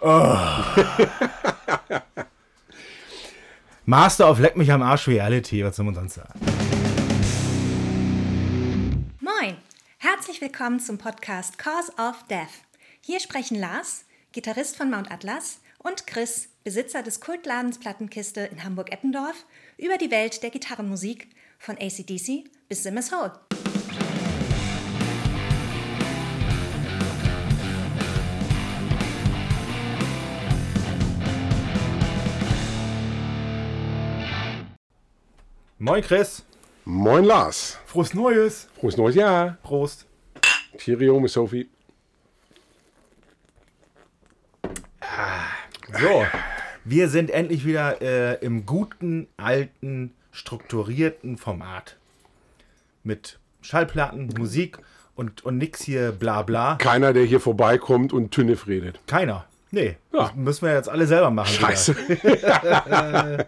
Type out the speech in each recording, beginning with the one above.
Master of Leck mich am Arsch Reality, was soll man sonst sagen? Moin, herzlich willkommen zum Podcast Cause of Death. Hier sprechen Lars, Gitarrist von Mount Atlas, und Chris, Besitzer des Kultladens Plattenkiste in Hamburg-Eppendorf, über die Welt der Gitarrenmusik von ACDC bis Simmers Hole. Moin Chris. Moin Lars. Frohes Neues. Frohes neues Jahr. Prost. Cheerio, Miss Sophie. So, wir sind endlich wieder äh, im guten, alten, strukturierten Format. Mit Schallplatten, Musik und, und nix hier bla bla. Keiner, der hier vorbeikommt und Tünnef redet. Keiner. Nee, Ja. das müssen wir jetzt alle selber machen. Scheiße.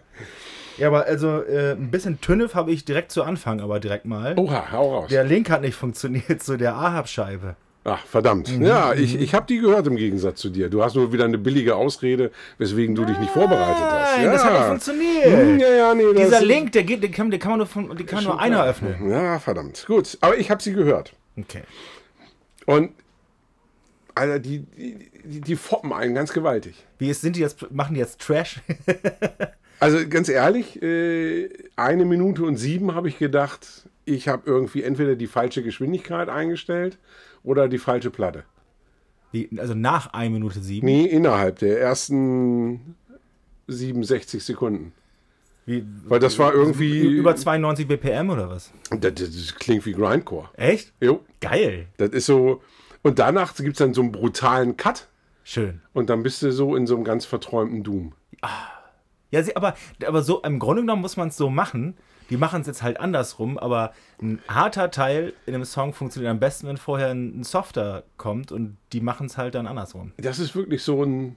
Ja, aber also äh, ein bisschen Tünnef habe ich direkt zu Anfang, aber direkt mal. Oha, hau raus. Der Link hat nicht funktioniert zu der Ahab-Scheibe. Ach, verdammt. Mhm. Ja, ich, ich habe die gehört im Gegensatz zu dir. Du hast nur wieder eine billige Ausrede, weswegen du dich nicht vorbereitet hast. Nein, ja. das hat nicht funktioniert. Hm, Ja, ja, nee, Dieser Link, der geht, den kann, den kann man nur, von, den kann nur einer klar. öffnen. Ja, verdammt. Gut, aber ich habe sie gehört. Okay. Und, Alter, die, die, die, die foppen einen ganz gewaltig. Wie ist, sind die jetzt, machen die jetzt Trash? Also ganz ehrlich, äh, eine Minute und sieben habe ich gedacht, ich habe irgendwie entweder die falsche Geschwindigkeit eingestellt oder die falsche Platte. Wie, also nach 1 Minute 7? Nee, innerhalb der ersten 67 Sekunden. Wie, Weil das war irgendwie. über 92 BPM oder was? Das, das klingt wie Grindcore. Echt? Jo, Geil. das ist so. Und danach gibt es dann so einen brutalen Cut Schön. und dann bist du so in so einem ganz verträumten Doom. Ja, sie, aber, aber so im Grunde genommen muss man es so machen. Die machen es jetzt halt andersrum, aber ein harter Teil in einem Song funktioniert am besten, wenn vorher ein, ein Softer kommt und die machen es halt dann andersrum. Das ist wirklich so ein.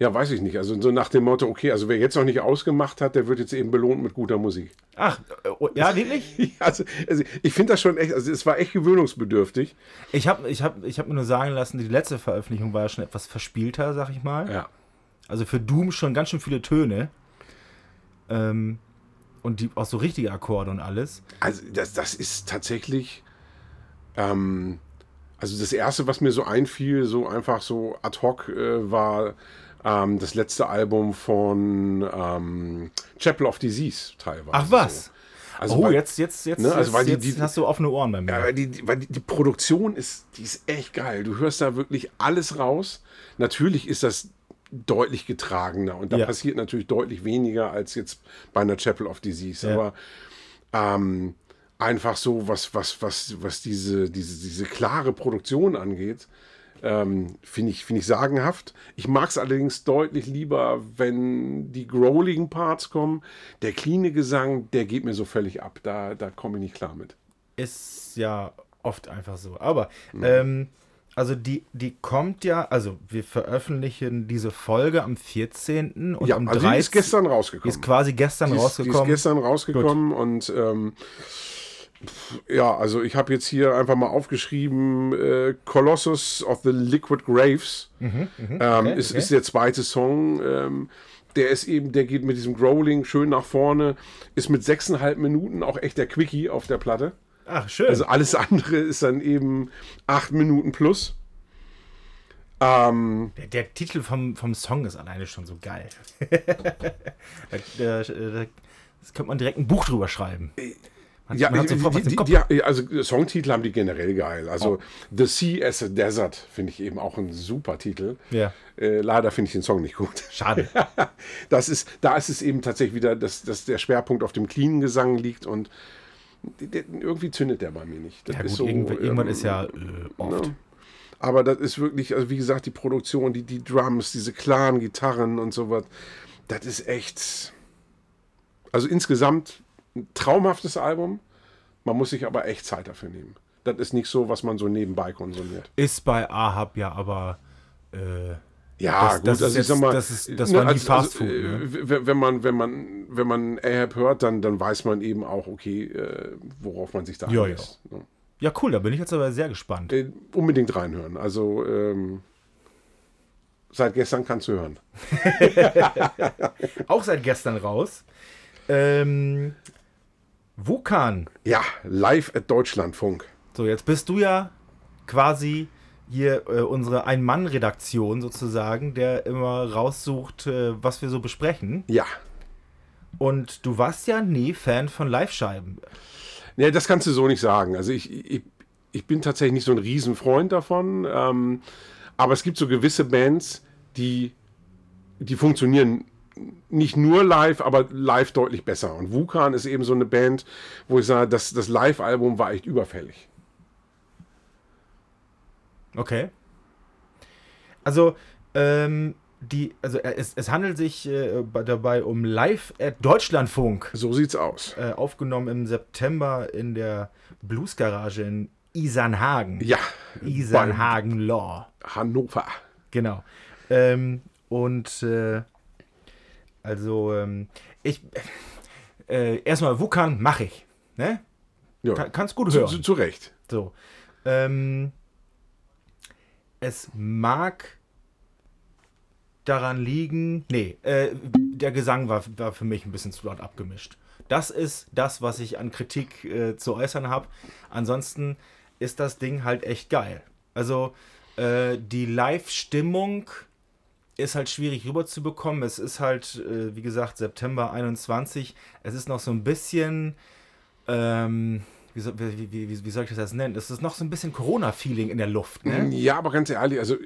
Ja, weiß ich nicht. Also so nach dem Motto, okay, also wer jetzt noch nicht ausgemacht hat, der wird jetzt eben belohnt mit guter Musik. Ach, oh, ja, wirklich? Also, also ich finde das schon echt, also es war echt gewöhnungsbedürftig. Ich habe ich hab, ich hab mir nur sagen lassen, die letzte Veröffentlichung war ja schon etwas verspielter, sag ich mal. Ja. Also für Doom schon ganz schön viele Töne. Ähm, und die auch so richtige Akkorde und alles. Also das, das ist tatsächlich, ähm, also das Erste, was mir so einfiel, so einfach so ad hoc, äh, war ähm, das letzte Album von ähm, Chapel of Disease teilweise. Ach was? So. Also oh, weil, jetzt, jetzt, jetzt, ne, also jetzt, weil die- die- hast du offene Ohren bei mir. Ja, weil die, die- weil die, die Produktion ist, die ist echt geil. Du hörst da wirklich alles raus. Natürlich ist das deutlich getragener und da Ja. passiert natürlich deutlich weniger als jetzt bei einer Chapel of Disease. Ja. Aber ähm, einfach so, was, was, was, was diese, diese, diese klare Produktion angeht, ähm, finde ich, finde ich sagenhaft. Ich mag es allerdings deutlich lieber, wenn die growligen Parts kommen. Der cleane Gesang, der geht mir so völlig ab. Da, da komme ich nicht klar mit. Ist ja oft einfach so. Aber, Mhm. ähm, also die, die kommt ja, also wir veröffentlichen diese Folge am 14. und Ja, am also 13. die ist gestern Die rausgekommen. ist quasi gestern Die ist, die rausgekommen. ist gestern rausgekommen und ähm, ja, also ich habe jetzt hier einfach mal aufgeschrieben, äh, Colossus of the Liquid Graves ähm, ist, okay. ist der zweite Song. Ähm, der ist eben, der geht mit diesem Growling schön nach vorne, ist mit sechseinhalb Minuten auch echt der Quickie auf der Platte. Ach, schön. Also alles andere ist dann eben acht Minuten plus. Ähm, der, der Titel vom, vom Song ist alleine schon so geil. da, da, da, das könnte man direkt ein Buch drüber schreiben. Man, Ja, man die, die, die, also Songtitel haben die generell geil. Also The Sea as a Desert finde ich eben auch ein super Titel. Ja. Äh, leider finde ich den Song nicht gut. Schade. Das ist, da ist es eben tatsächlich wieder, dass, dass der Schwerpunkt auf dem cleanen Gesang liegt und irgendwie zündet der bei mir nicht. Das Ja, ist gut, so, irgendwann, irgendwann ähm, ist ja äh, oft. ne? Aber das ist wirklich, also wie gesagt, die Produktion, die, die Drums, diese klaren Gitarren und sowas, das ist echt. Also insgesamt ein traumhaftes Album. Man muss sich aber echt Zeit dafür nehmen. Das ist nicht so, was man so nebenbei konsumiert. Ist bei Ahab ja aber. Äh, Ja, Das- das ist jetzt- das ist- das war nie Fast Food, äh, ne? Wenn man, wenn man, wenn man Ahab hört, dann, dann weiß man eben auch, okay, äh, worauf man sich da Ja, einlässt. ne? ja, cool, da bin ich jetzt aber sehr gespannt. Äh, unbedingt reinhören. Also, ähm, seit gestern kannst du hören. Auch seit gestern raus. Ähm, Wukan. Ja, live at Deutschlandfunk. So, jetzt bist du ja quasi hier äh, unsere Ein-Mann-Redaktion sozusagen, der immer raussucht, äh, was wir so besprechen. Ja. Und du warst ja nie Fan von Live-Scheiben. Nee, das kannst du so nicht sagen. Also ich, ich, ich bin tatsächlich nicht so ein Riesenfreund davon. Ähm, aber es gibt so gewisse Bands, die, die funktionieren nicht nur live, aber live deutlich besser. Und Wukan ist eben so eine Band, wo ich sage, das, das Live-Album war echt überfällig. Okay. Also, ähm, die, also äh, es, es handelt sich äh, dabei um Live at Deutschlandfunk. So sieht's aus. Äh, aufgenommen im September in der Bluesgarage in Isernhagen. Ja. Isernhagen Law. Hannover. Genau. Ähm, und äh, also ähm, ich äh, erstmal Wukan mache ich. Ne? Ja. Kann, kannst gut Zu, hören. zu, zu Recht. So. Ähm, es mag daran liegen. Nee, äh, der Gesang war, war für mich ein bisschen zu laut abgemischt. Das ist das, was ich an Kritik äh, zu äußern habe. Ansonsten ist das Ding halt echt geil. Also äh, die Live-Stimmung ist halt schwierig rüberzubekommen. Es ist halt, äh, wie gesagt, September 21. Es ist noch so ein bisschen. Ähm, wie, soll, wie, wie, wie, soll ich das jetzt nennen? Es ist noch so ein bisschen Corona-Feeling in der Luft. Ne? Ja, aber ganz ehrlich, also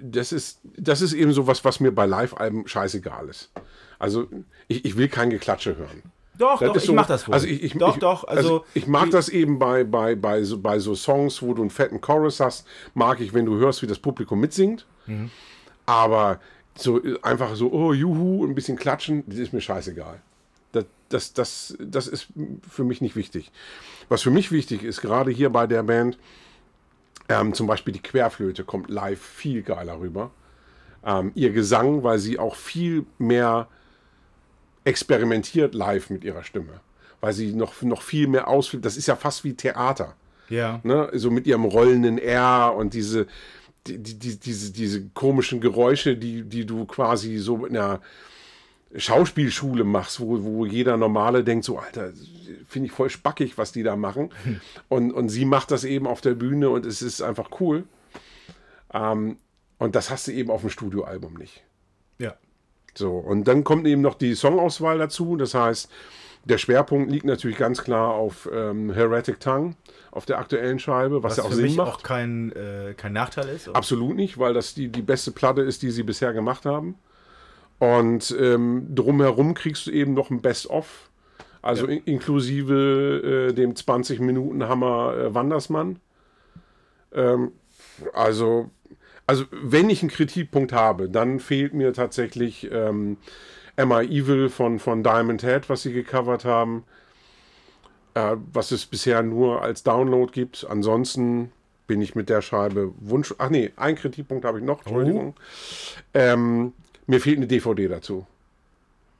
das ist, das ist eben so was, was mir bei Live-Alben scheißegal ist. Also ich, ich will kein Geklatsche hören. Doch, Das doch, ich so- mach das wohl. Also ich, ich, doch, ich, doch, also, ich mag die- das eben bei, bei, bei, so, bei so Songs, wo du einen fetten Chorus hast, mag ich, wenn du hörst, wie das Publikum mitsingt. Mhm. Aber so äh, einfach so, oh, juhu, ein bisschen klatschen, das ist mir scheißegal. Das, das, das, ist für mich nicht wichtig. Was für mich wichtig ist, gerade hier bei der Band, ähm, zum Beispiel die Querflöte kommt live viel geiler rüber. Ähm, ihr Gesang, weil sie auch viel mehr experimentiert live mit ihrer Stimme. Weil sie noch, noch viel mehr ausfüllt. Das ist ja fast wie Theater. ja. Ne? So mit ihrem rollenden R und diese, die, die, die, diese, diese komischen Geräusche, die, die du quasi so in einer Schauspielschule machst, wo, wo jeder Normale denkt, so, Alter, finde ich voll spackig, was die da machen. Und, und sie macht das eben auf der Bühne und es ist einfach cool. Ähm, und das hast du eben auf dem Studioalbum nicht. ja. So, und dann kommt eben noch die Songauswahl dazu. Das heißt, der Schwerpunkt liegt natürlich ganz klar auf ähm, Heretic Tongue, auf der aktuellen Scheibe, was, Was ja auch für Sinn mich macht. auch kein, äh, kein Nachteil ist. Absolut nicht, weil das die, die beste Platte ist, die sie bisher gemacht haben. Und ähm, drumherum kriegst du eben noch ein Best-of, also in, inklusive äh, dem 20-Minuten-Hammer äh, Wandersmann. Ähm, also, also, wenn ich einen Kritikpunkt habe, dann fehlt mir tatsächlich ähm, Emma Evil von, von Diamond Head, was sie gecovert haben, äh, was es bisher nur als Download gibt. Ansonsten bin ich mit der Scheibe Wunsch. Ach nee, ein Kritikpunkt habe ich noch, Entschuldigung. Ähm, mir fehlt eine DVD dazu.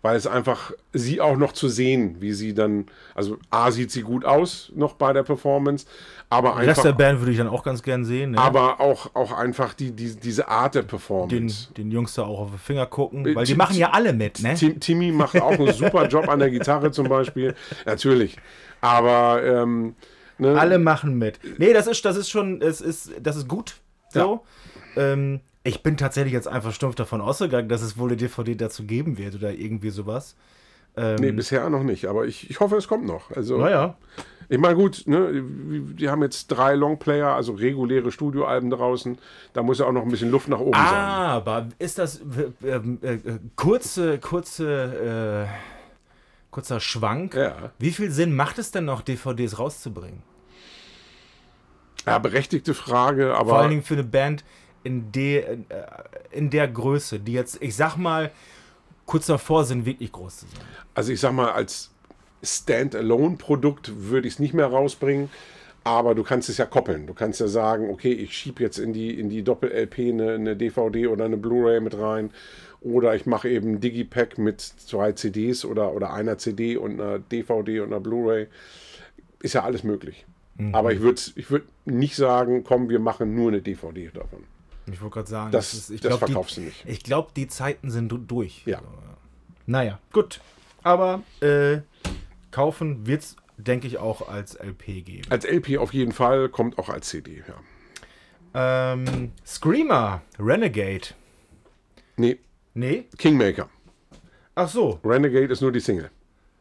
Weil es einfach, sie auch noch zu sehen, wie sie dann, also A, sieht sie gut aus noch bei der Performance, aber Den Rest einfach, der Band würde ich dann auch ganz gern sehen. Ne? aber auch, auch einfach die, die, diese Art der den, Performance. den Jungs da auch auf die Finger gucken, Äh, weil die Tim- machen ja alle mit, ne? Tim, Timmy macht auch einen super Job an der Gitarre zum Beispiel. Natürlich. Aber ähm, ne, Alle machen mit. Nee, das ist, das ist schon, es ist, das ist gut. So. Ähm, ich bin tatsächlich jetzt einfach stumpf davon ausgegangen, dass es wohl eine DVD dazu geben wird oder irgendwie sowas. Ähm, Nee, bisher noch nicht, aber ich, ich hoffe, es kommt noch. Also, naja. ich meine, gut, ne, die haben jetzt drei Longplayer, also reguläre Studioalben draußen. Da muss ja auch noch ein bisschen Luft nach oben sein. Aber ist das äh, äh, äh, kurze, kurze, äh, kurzer Schwank? Ja. Wie viel Sinn macht es denn noch, DVDs rauszubringen? Ja, berechtigte Frage, aber Vor allen Dingen für eine Band in, de, äh, in der Größe, die jetzt, ich sag mal, kurz davor sind, wirklich groß zu sein. also ich sag mal, als Standalone-Produkt würde ich es nicht mehr rausbringen. Aber du kannst es ja koppeln. Du kannst ja sagen, okay, ich schiebe jetzt in die, in die Doppel-LP eine, eine DVD oder eine Blu-ray mit rein. Oder ich mache eben ein Digipack mit zwei CDs oder, oder einer CD und einer DVD und einer Blu-ray. Ist ja alles möglich. Aber ich würde ich würd nicht sagen, komm, wir machen nur eine DVD davon. Ich wollte gerade sagen, Das- ist- ich das glaub, verkaufst die, du nicht. Ich glaube, die Zeiten sind du- durch. Ja. Also, naja, gut. Aber äh, kaufen wird es, denke ich, auch als LP geben. Als LP auf jeden Fall, kommt auch als CD, ja. Ähm, Screamer, Renegade. Nee, Nee? Kingmaker. Ach so, Renegade ist nur die Single.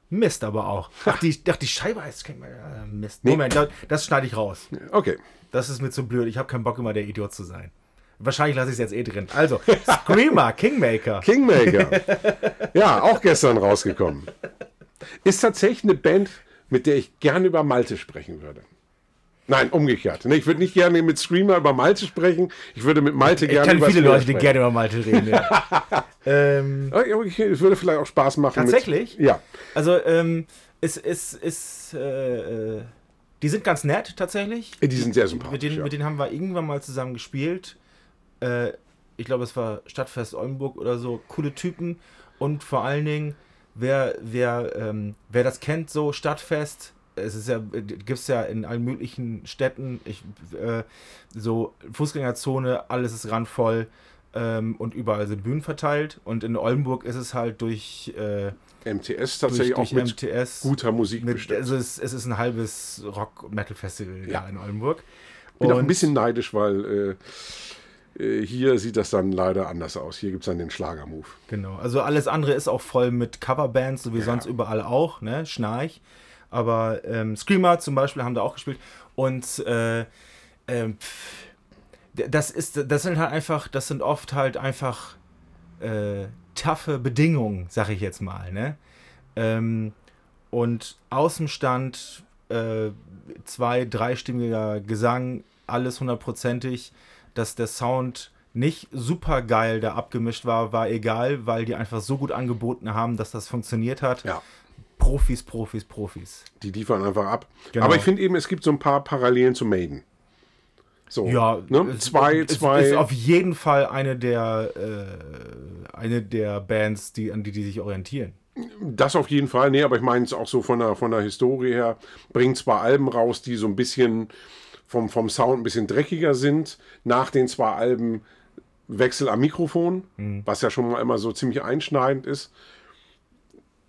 Mist aber auch. Ach, die, ach, die Scheibe heißt äh, Mist. Nee. Moment, das, das schneide ich raus. Okay. Das ist mir zu blöd. Ich habe keinen Bock, immer der Idiot zu sein. Wahrscheinlich lasse ich es jetzt eh drin. Also, Screamer, Kingmaker. Kingmaker. ja, auch gestern rausgekommen. Ist tatsächlich eine Band, mit der ich gerne über Malte sprechen würde. Nein, umgekehrt. Ich würde nicht gerne mit Screamer über Malte sprechen. Ich würde mit Malte Ich gerne kenne über viele Screamer Leute, die sprechen. gerne über Malte reden. Ja. ähm, Oh, Es würde vielleicht auch Spaß machen. Tatsächlich? Mit, ja. also, ähm, es ist, ist äh, äh, die sind ganz nett tatsächlich. Die sind sehr sympathisch. Mit denen, ja. mit denen haben wir irgendwann mal zusammen gespielt. Äh, ich glaube, es war Stadtfest Oldenburg oder so. Coole Typen. Und vor allen Dingen, wer, wer, ähm, wer das kennt, so Stadtfest, es ist ja, gibt es ja in allen möglichen Städten, ich, äh, so Fußgängerzone, alles ist randvoll ähm, und überall sind Bühnen verteilt. Und in Oldenburg ist es halt durch, äh, MTS durch, tatsächlich durch auch mit MTS. guter Musik Mit, bestimmt. also es, es ist ein halbes Rock-Metal-Festival Ja. in Oldenburg. bin auch ein Und- bisschen neidisch, weil äh, hier sieht das dann leider anders aus. Hier gibt es dann den Schlagermove. Genau, also alles andere ist auch voll mit Coverbands, so wie sonst überall auch, ne? Schnarch. Aber ähm, Screamer zum Beispiel haben da auch gespielt. Und äh, d- das ist, das sind halt einfach, das sind oft halt einfach äh, taffe Bedingungen, sag ich jetzt mal, ne? Ähm, und Außenstand, äh, zwei, dreistimmiger Gesang, alles hundertprozentig, dass der Sound nicht super geil da abgemischt war, war egal, weil die einfach so gut angeboten haben, dass das funktioniert hat. Ja. Profis, Profis, Profis. Die liefern einfach ab. Genau. Aber ich finde eben, es gibt so ein paar Parallelen zu Maiden. So, Ja, ne? es- zwei, es, zwei. ist auf jeden Fall eine der, äh, eine der Bands, die, an die die sich orientieren. Das auf jeden Fall. Nee, aber ich meine es auch so von der, von der Historie her. Bringen zwei Alben raus, die so ein bisschen vom, vom Sound ein bisschen dreckiger sind. Nach den zwei Alben Wechsel am Mikrofon, was ja schon mal immer so ziemlich einschneidend ist.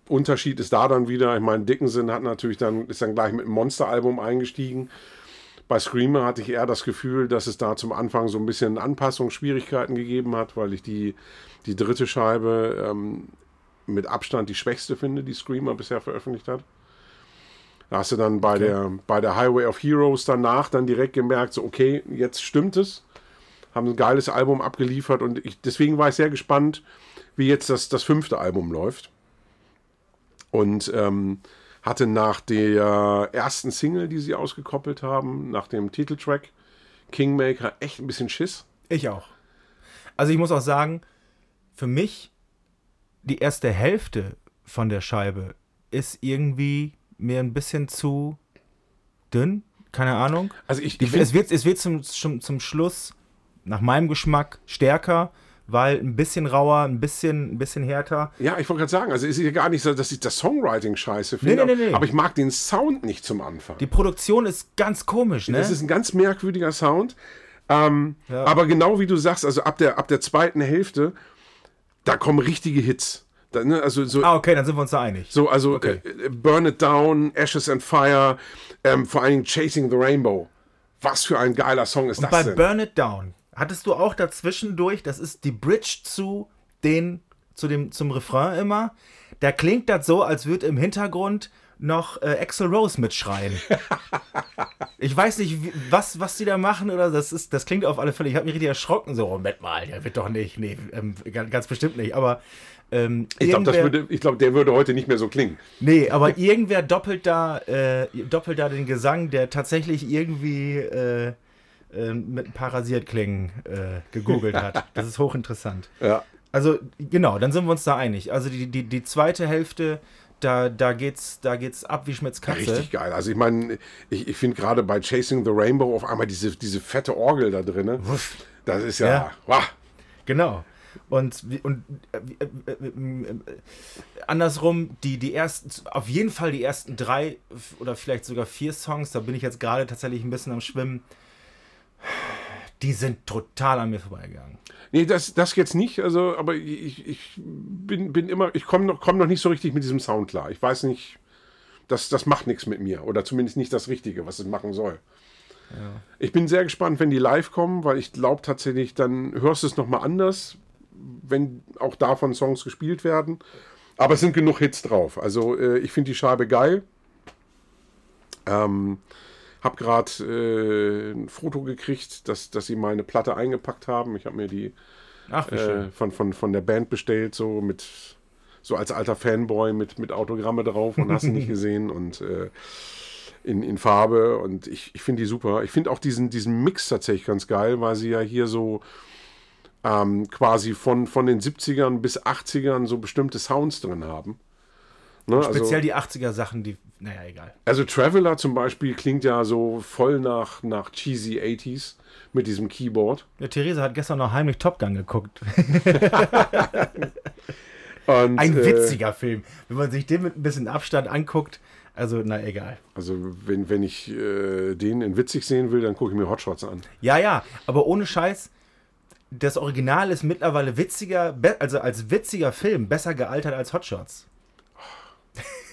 Unterschied ist da dann wieder, ich meine, Dickinson hat natürlich dann, ist dann gleich mit einem Monster-Album eingestiegen. Bei Screamer hatte ich eher das Gefühl, dass es da zum Anfang so ein bisschen Anpassungsschwierigkeiten gegeben hat, weil ich die, die dritte Scheibe ähm, mit Abstand die schwächste finde, die Screamer bisher veröffentlicht hat. Da hast du dann bei, der, bei der Highway of Heroes danach dann direkt gemerkt, so okay, jetzt stimmt es. Haben ein geiles Album abgeliefert und ich, deswegen war ich sehr gespannt, wie jetzt das, das fünfte Album läuft. Und ähm, hatte nach der ersten Single, die sie ausgekoppelt haben, nach dem Titeltrack Kingmaker, echt ein bisschen Schiss. Ich auch. Also ich muss auch sagen, für mich die erste Hälfte von der Scheibe ist irgendwie mir ein bisschen zu dünn. Keine Ahnung. Also ich, ich es wird, es wird zum, zum, zum Schluss, nach meinem Geschmack, stärker, weil ein bisschen rauer, ein bisschen, ein bisschen härter. Ja, ich wollte gerade sagen, also es ist ja gar nicht so, dass ich das Songwriting scheiße finde. nee, nee, nee. Aber ich mag den Sound nicht zum Anfang. Die Produktion ist ganz komisch, ne? Das ist ein ganz merkwürdiger Sound. Ähm, Ja. Aber genau wie du sagst, also ab der, ab der zweiten Hälfte, da kommen richtige Hits. Da, ne, also so, ah, okay, dann sind wir uns da einig. so also okay. äh, Burn It Down, Ashes and Fire, ähm, vor allen Dingen Chasing the Rainbow. Was für ein geiler Song ist Und das bei denn? Burn It Down hattest du auch dazwischendurch, das ist die Bridge zu den, zu dem, zum Refrain immer. Da klingt das so, als würde im Hintergrund noch äh, Axel Rose mitschreien. ich weiß nicht, wie, was, was die da machen oder das ist, das klingt auf alle Fälle. Ich habe mich richtig erschrocken. So, Moment mal, der wird doch nicht. Nee, ähm, ganz bestimmt nicht. Aber ähm, ich glaube, glaub, der würde heute nicht mehr so klingen. Nee, aber irgendwer doppelt da, äh, doppelt da den Gesang, der tatsächlich irgendwie äh, äh, mit ein paar Rasierklingen äh, gegoogelt hat. Das ist hochinteressant. Ja. Also, genau, dann sind wir uns da einig. Also die, die, die zweite Hälfte, da, da, geht's, da geht's ab wie Schmitz Katze. Richtig geil. Also ich meine, ich, ich finde gerade bei Chasing the Rainbow auf einmal diese, diese fette Orgel da drin. Das ist ja, Ja. Wow. Genau. Und, und äh, äh, äh, äh, andersrum, die, die ersten, auf jeden Fall die ersten drei oder vielleicht sogar vier Songs, da bin ich jetzt gerade tatsächlich ein bisschen am Schwimmen. die sind total an mir vorbeigegangen. Nee, das, das jetzt nicht, also, aber ich, ich bin, bin immer, ich komme noch, komm noch nicht so richtig mit diesem Sound klar. Ich weiß nicht, das, das macht nichts mit mir. Oder zumindest nicht das Richtige, was es machen soll. Ich bin sehr gespannt, wenn die live kommen, weil ich glaube tatsächlich, dann hörst du es nochmal anders, wenn auch davon Songs gespielt werden. Aber es sind genug Hits drauf. Also äh, ich finde die Scheibe geil. Ähm, hab gerade äh, ein Foto gekriegt, dass, dass sie meine Platte eingepackt haben. Ich habe mir die Ach, äh, von, von, von der Band bestellt, so mit so als alter Fanboy mit, mit Autogramme drauf und hast du nicht gesehen und äh, in, in Farbe und ich, ich finde die super. Ich finde auch diesen, diesen Mix tatsächlich ganz geil, weil sie ja hier so ähm, quasi von, von den 70ern bis 80ern so bestimmte Sounds drin haben. Ne, Speziell also, die 80er Sachen, die, naja, egal. also Traveler zum Beispiel klingt ja so voll nach, nach cheesy 80s mit diesem Keyboard. Ja, Theresa hat gestern noch heimlich Top Gun geguckt. Und, Ein äh, witziger Film. Wenn man sich den mit ein bisschen Abstand anguckt, also, na egal. Also wenn, wenn ich äh, den in witzig sehen will, dann gucke ich mir Hotshots an. Ja, ja, aber ohne Scheiß, das Original ist mittlerweile witziger, also als witziger Film, besser gealtert als Hotshots.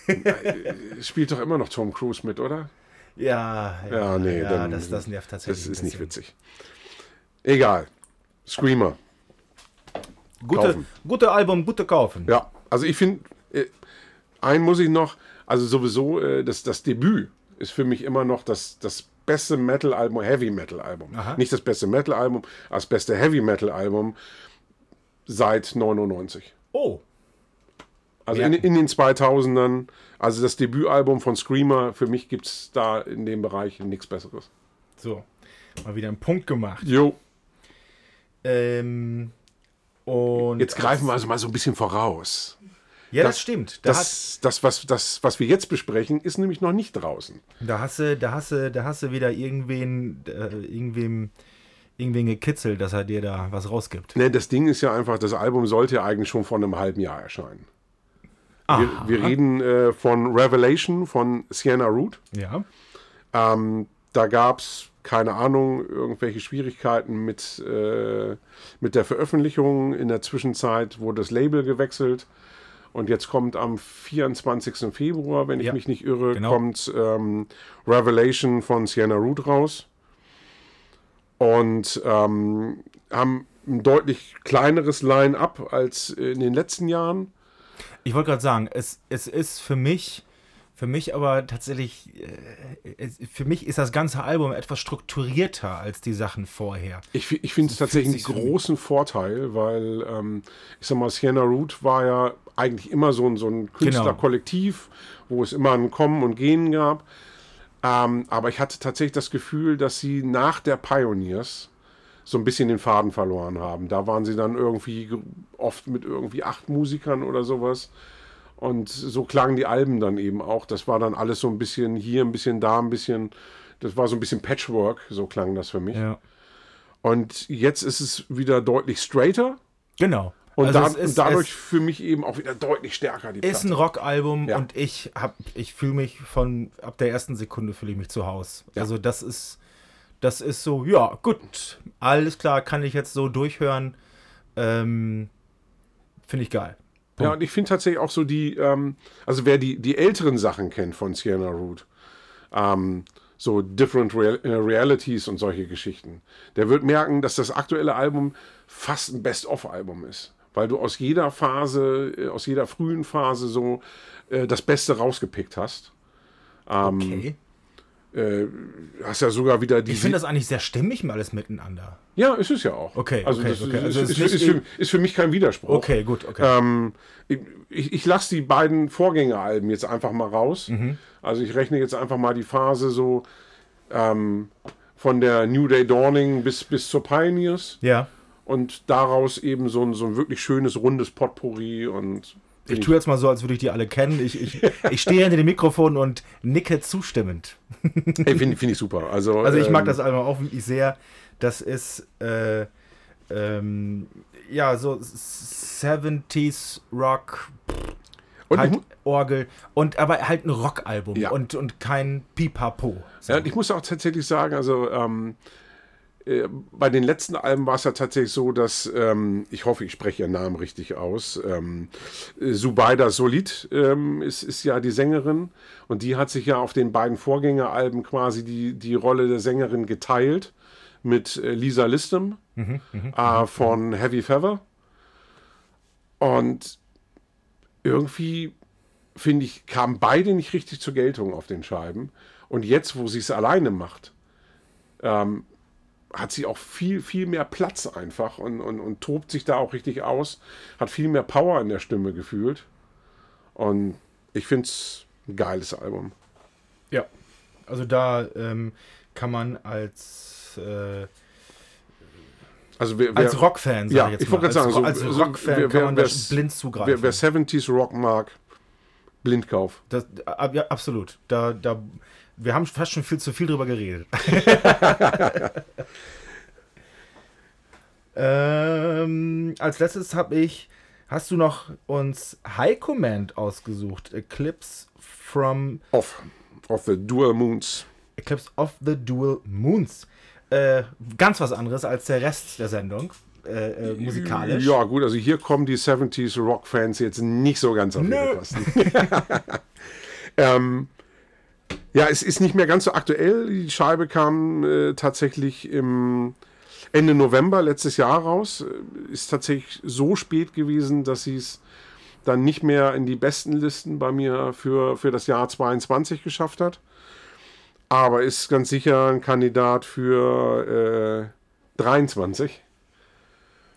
Spielt doch immer noch Tom Cruise mit, oder? Ja, Ja, nee, ja, dann, das, das nervt tatsächlich. Das ist nicht witzig. Egal. Screamer. Gute, Kaufen. gute Album, gute kaufen. Ja, also ich finde, äh, einen muss ich noch, also sowieso, äh, das, das Debüt ist für mich immer noch das, das beste Metal-Album, Heavy-Metal-Album. Nicht das beste Metal-Album, das beste Heavy-Metal-Album seit 99. Oh, Also Ja. in, in den 2000ern, also das Debütalbum von Screamer, für mich gibt es da in dem Bereich nichts Besseres. so. Mal wieder einen Punkt gemacht. Jo, Ähm, und jetzt greifen wir also mal so ein bisschen voraus. Ja, das, das- stimmt. Da, hat, Das, das, was, das, was wir jetzt besprechen, ist nämlich noch nicht draußen. da, hast du, da, hast du, da hast du wieder irgendwen, äh, irgendwem, irgendwen gekitzelt, dass er dir da was rausgibt. Ne, das Ding ist ja einfach, das Album sollte ja eigentlich schon vor einem halben Jahr erscheinen. Wir, Aha. wir reden äh, von Revelation von Sienna Root. Ja. Ähm, da gab es, keine Ahnung, irgendwelche Schwierigkeiten mit, äh, mit der Veröffentlichung. In der Zwischenzeit wurde das Label gewechselt. Und jetzt kommt am 24. Februar, wenn ich Ja, mich nicht irre, genau. kommt ähm, Revelation von Sienna Root raus. Und ähm, haben ein deutlich kleineres Line-up als in den letzten Jahren. Ich wollte gerade sagen, es, es ist für mich, für mich aber tatsächlich, äh, für mich ist das ganze Album etwas strukturierter als die Sachen vorher. Ich, ich finde es tatsächlich einen großen Vorteil, weil ähm, ich sag mal, Sienna Root war ja eigentlich immer so ein, so ein Künstlerkollektiv, wo es immer ein Kommen und Gehen gab. Ähm, aber ich hatte tatsächlich das Gefühl, dass sie nach der Pioneers so ein bisschen den Faden verloren haben. Da waren sie dann irgendwie ge- oft mit irgendwie acht Musikern oder sowas. Und so klangen die Alben dann eben auch. Das war dann alles so ein bisschen hier, ein bisschen da, ein bisschen. Das war so ein bisschen Patchwork, so klang das für mich. Ja. Und jetzt ist es wieder deutlich straighter Genau. und, Also da, ist, dadurch für mich eben auch wieder deutlich stärker die ist ein Rockalbum Ja. und ich hab, ich fühle mich von ab der ersten Sekunde fühle ich mich zu Hause. Also das ist, das ist so, ja gut, alles klar, kann ich jetzt so durchhören. Ähm, Finde ich geil. Ja, und ich finde tatsächlich auch so die, ähm, also wer die, die älteren Sachen kennt von Sienna Root, ähm, so Different Real äh, Realities und solche Geschichten, der wird merken, dass das aktuelle Album fast ein Best-of-Album ist. Weil du aus jeder Phase, äh, aus jeder frühen Phase so äh, das Beste rausgepickt hast. Ähm, Okay. Äh, hast ja sogar wieder die. Ich finde das eigentlich sehr stimmig mal alles miteinander. Ja, ist es ja auch. Okay, also okay, das okay. Ist, Also ist, ist ist, für, ist für mich kein Widerspruch. Okay, gut, okay. Ähm, ich ich lasse die beiden Vorgängeralben jetzt einfach mal raus. Mhm. Also ich rechne jetzt einfach mal die Phase so ähm, von der New Day Dawning bis, bis zur Pioneers ja. und daraus eben so ein, so ein wirklich schönes, rundes Potpourri und Ich tue jetzt mal so, als würde ich die alle kennen. Ich, ich, ich stehe hinter dem Mikrofon und nicke zustimmend. hey, finde find ich super. Also, Also ich mag ähm, das Album auch wirklich sehr. Das ist äh, ähm, ja so 70s Rock, und halt Orgel und aber halt ein Rockalbum Ja. und, und kein Pipapo. So. Ja, und ich muss auch tatsächlich sagen, also ähm, äh, bei den letzten Alben war es ja tatsächlich so, dass, ähm, ich hoffe, ich spreche ihren Namen richtig aus, ähm, Subaida Solid ähm, ist, ist ja die Sängerin und die hat sich ja auf den beiden Vorgängeralben quasi die, die Rolle der Sängerin geteilt mit äh, Lisa Listem mhm, äh, von Heavy Feather. Und irgendwie, finde ich, kamen beide nicht richtig zur Geltung auf den Scheiben. Und jetzt, wo sie es alleine macht, ähm, hat sie auch viel, viel mehr Platz einfach und, und, und tobt sich da auch richtig aus, hat viel mehr Power in der Stimme gefühlt. Und ich finde es ein geiles Album. Ja, also da ähm, kann man als äh, also wer, als Rockfan, ja, ich, ich wollte gerade sagen, so, als Rockfan wer, kann man das blind zugreifen. Wer, wer 70s Rock mag, Blindkauf. Das, ja, absolut. Da, da, wir haben fast schon viel zu viel drüber geredet. ähm, als letztes habe ich, hast du noch uns High Command ausgesucht? Eclipse from... Of, of the Dual Moons. Eclipse of the Dual Moons. Äh, ganz was anderes als der Rest der Sendung. Äh, äh, musikalisch. Ja, gut, also hier kommen die 70s Rock-Fans jetzt nicht so ganz auf ihre Kosten. ähm, ja, es ist nicht mehr ganz so aktuell. Die Scheibe kam äh, tatsächlich im Ende November letztes Jahr raus. Äh, ist tatsächlich so spät gewesen, dass sie es dann nicht mehr in die besten Listen bei mir für, für das Jahr 22 geschafft hat. Aber ist ganz sicher ein Kandidat für äh, 23.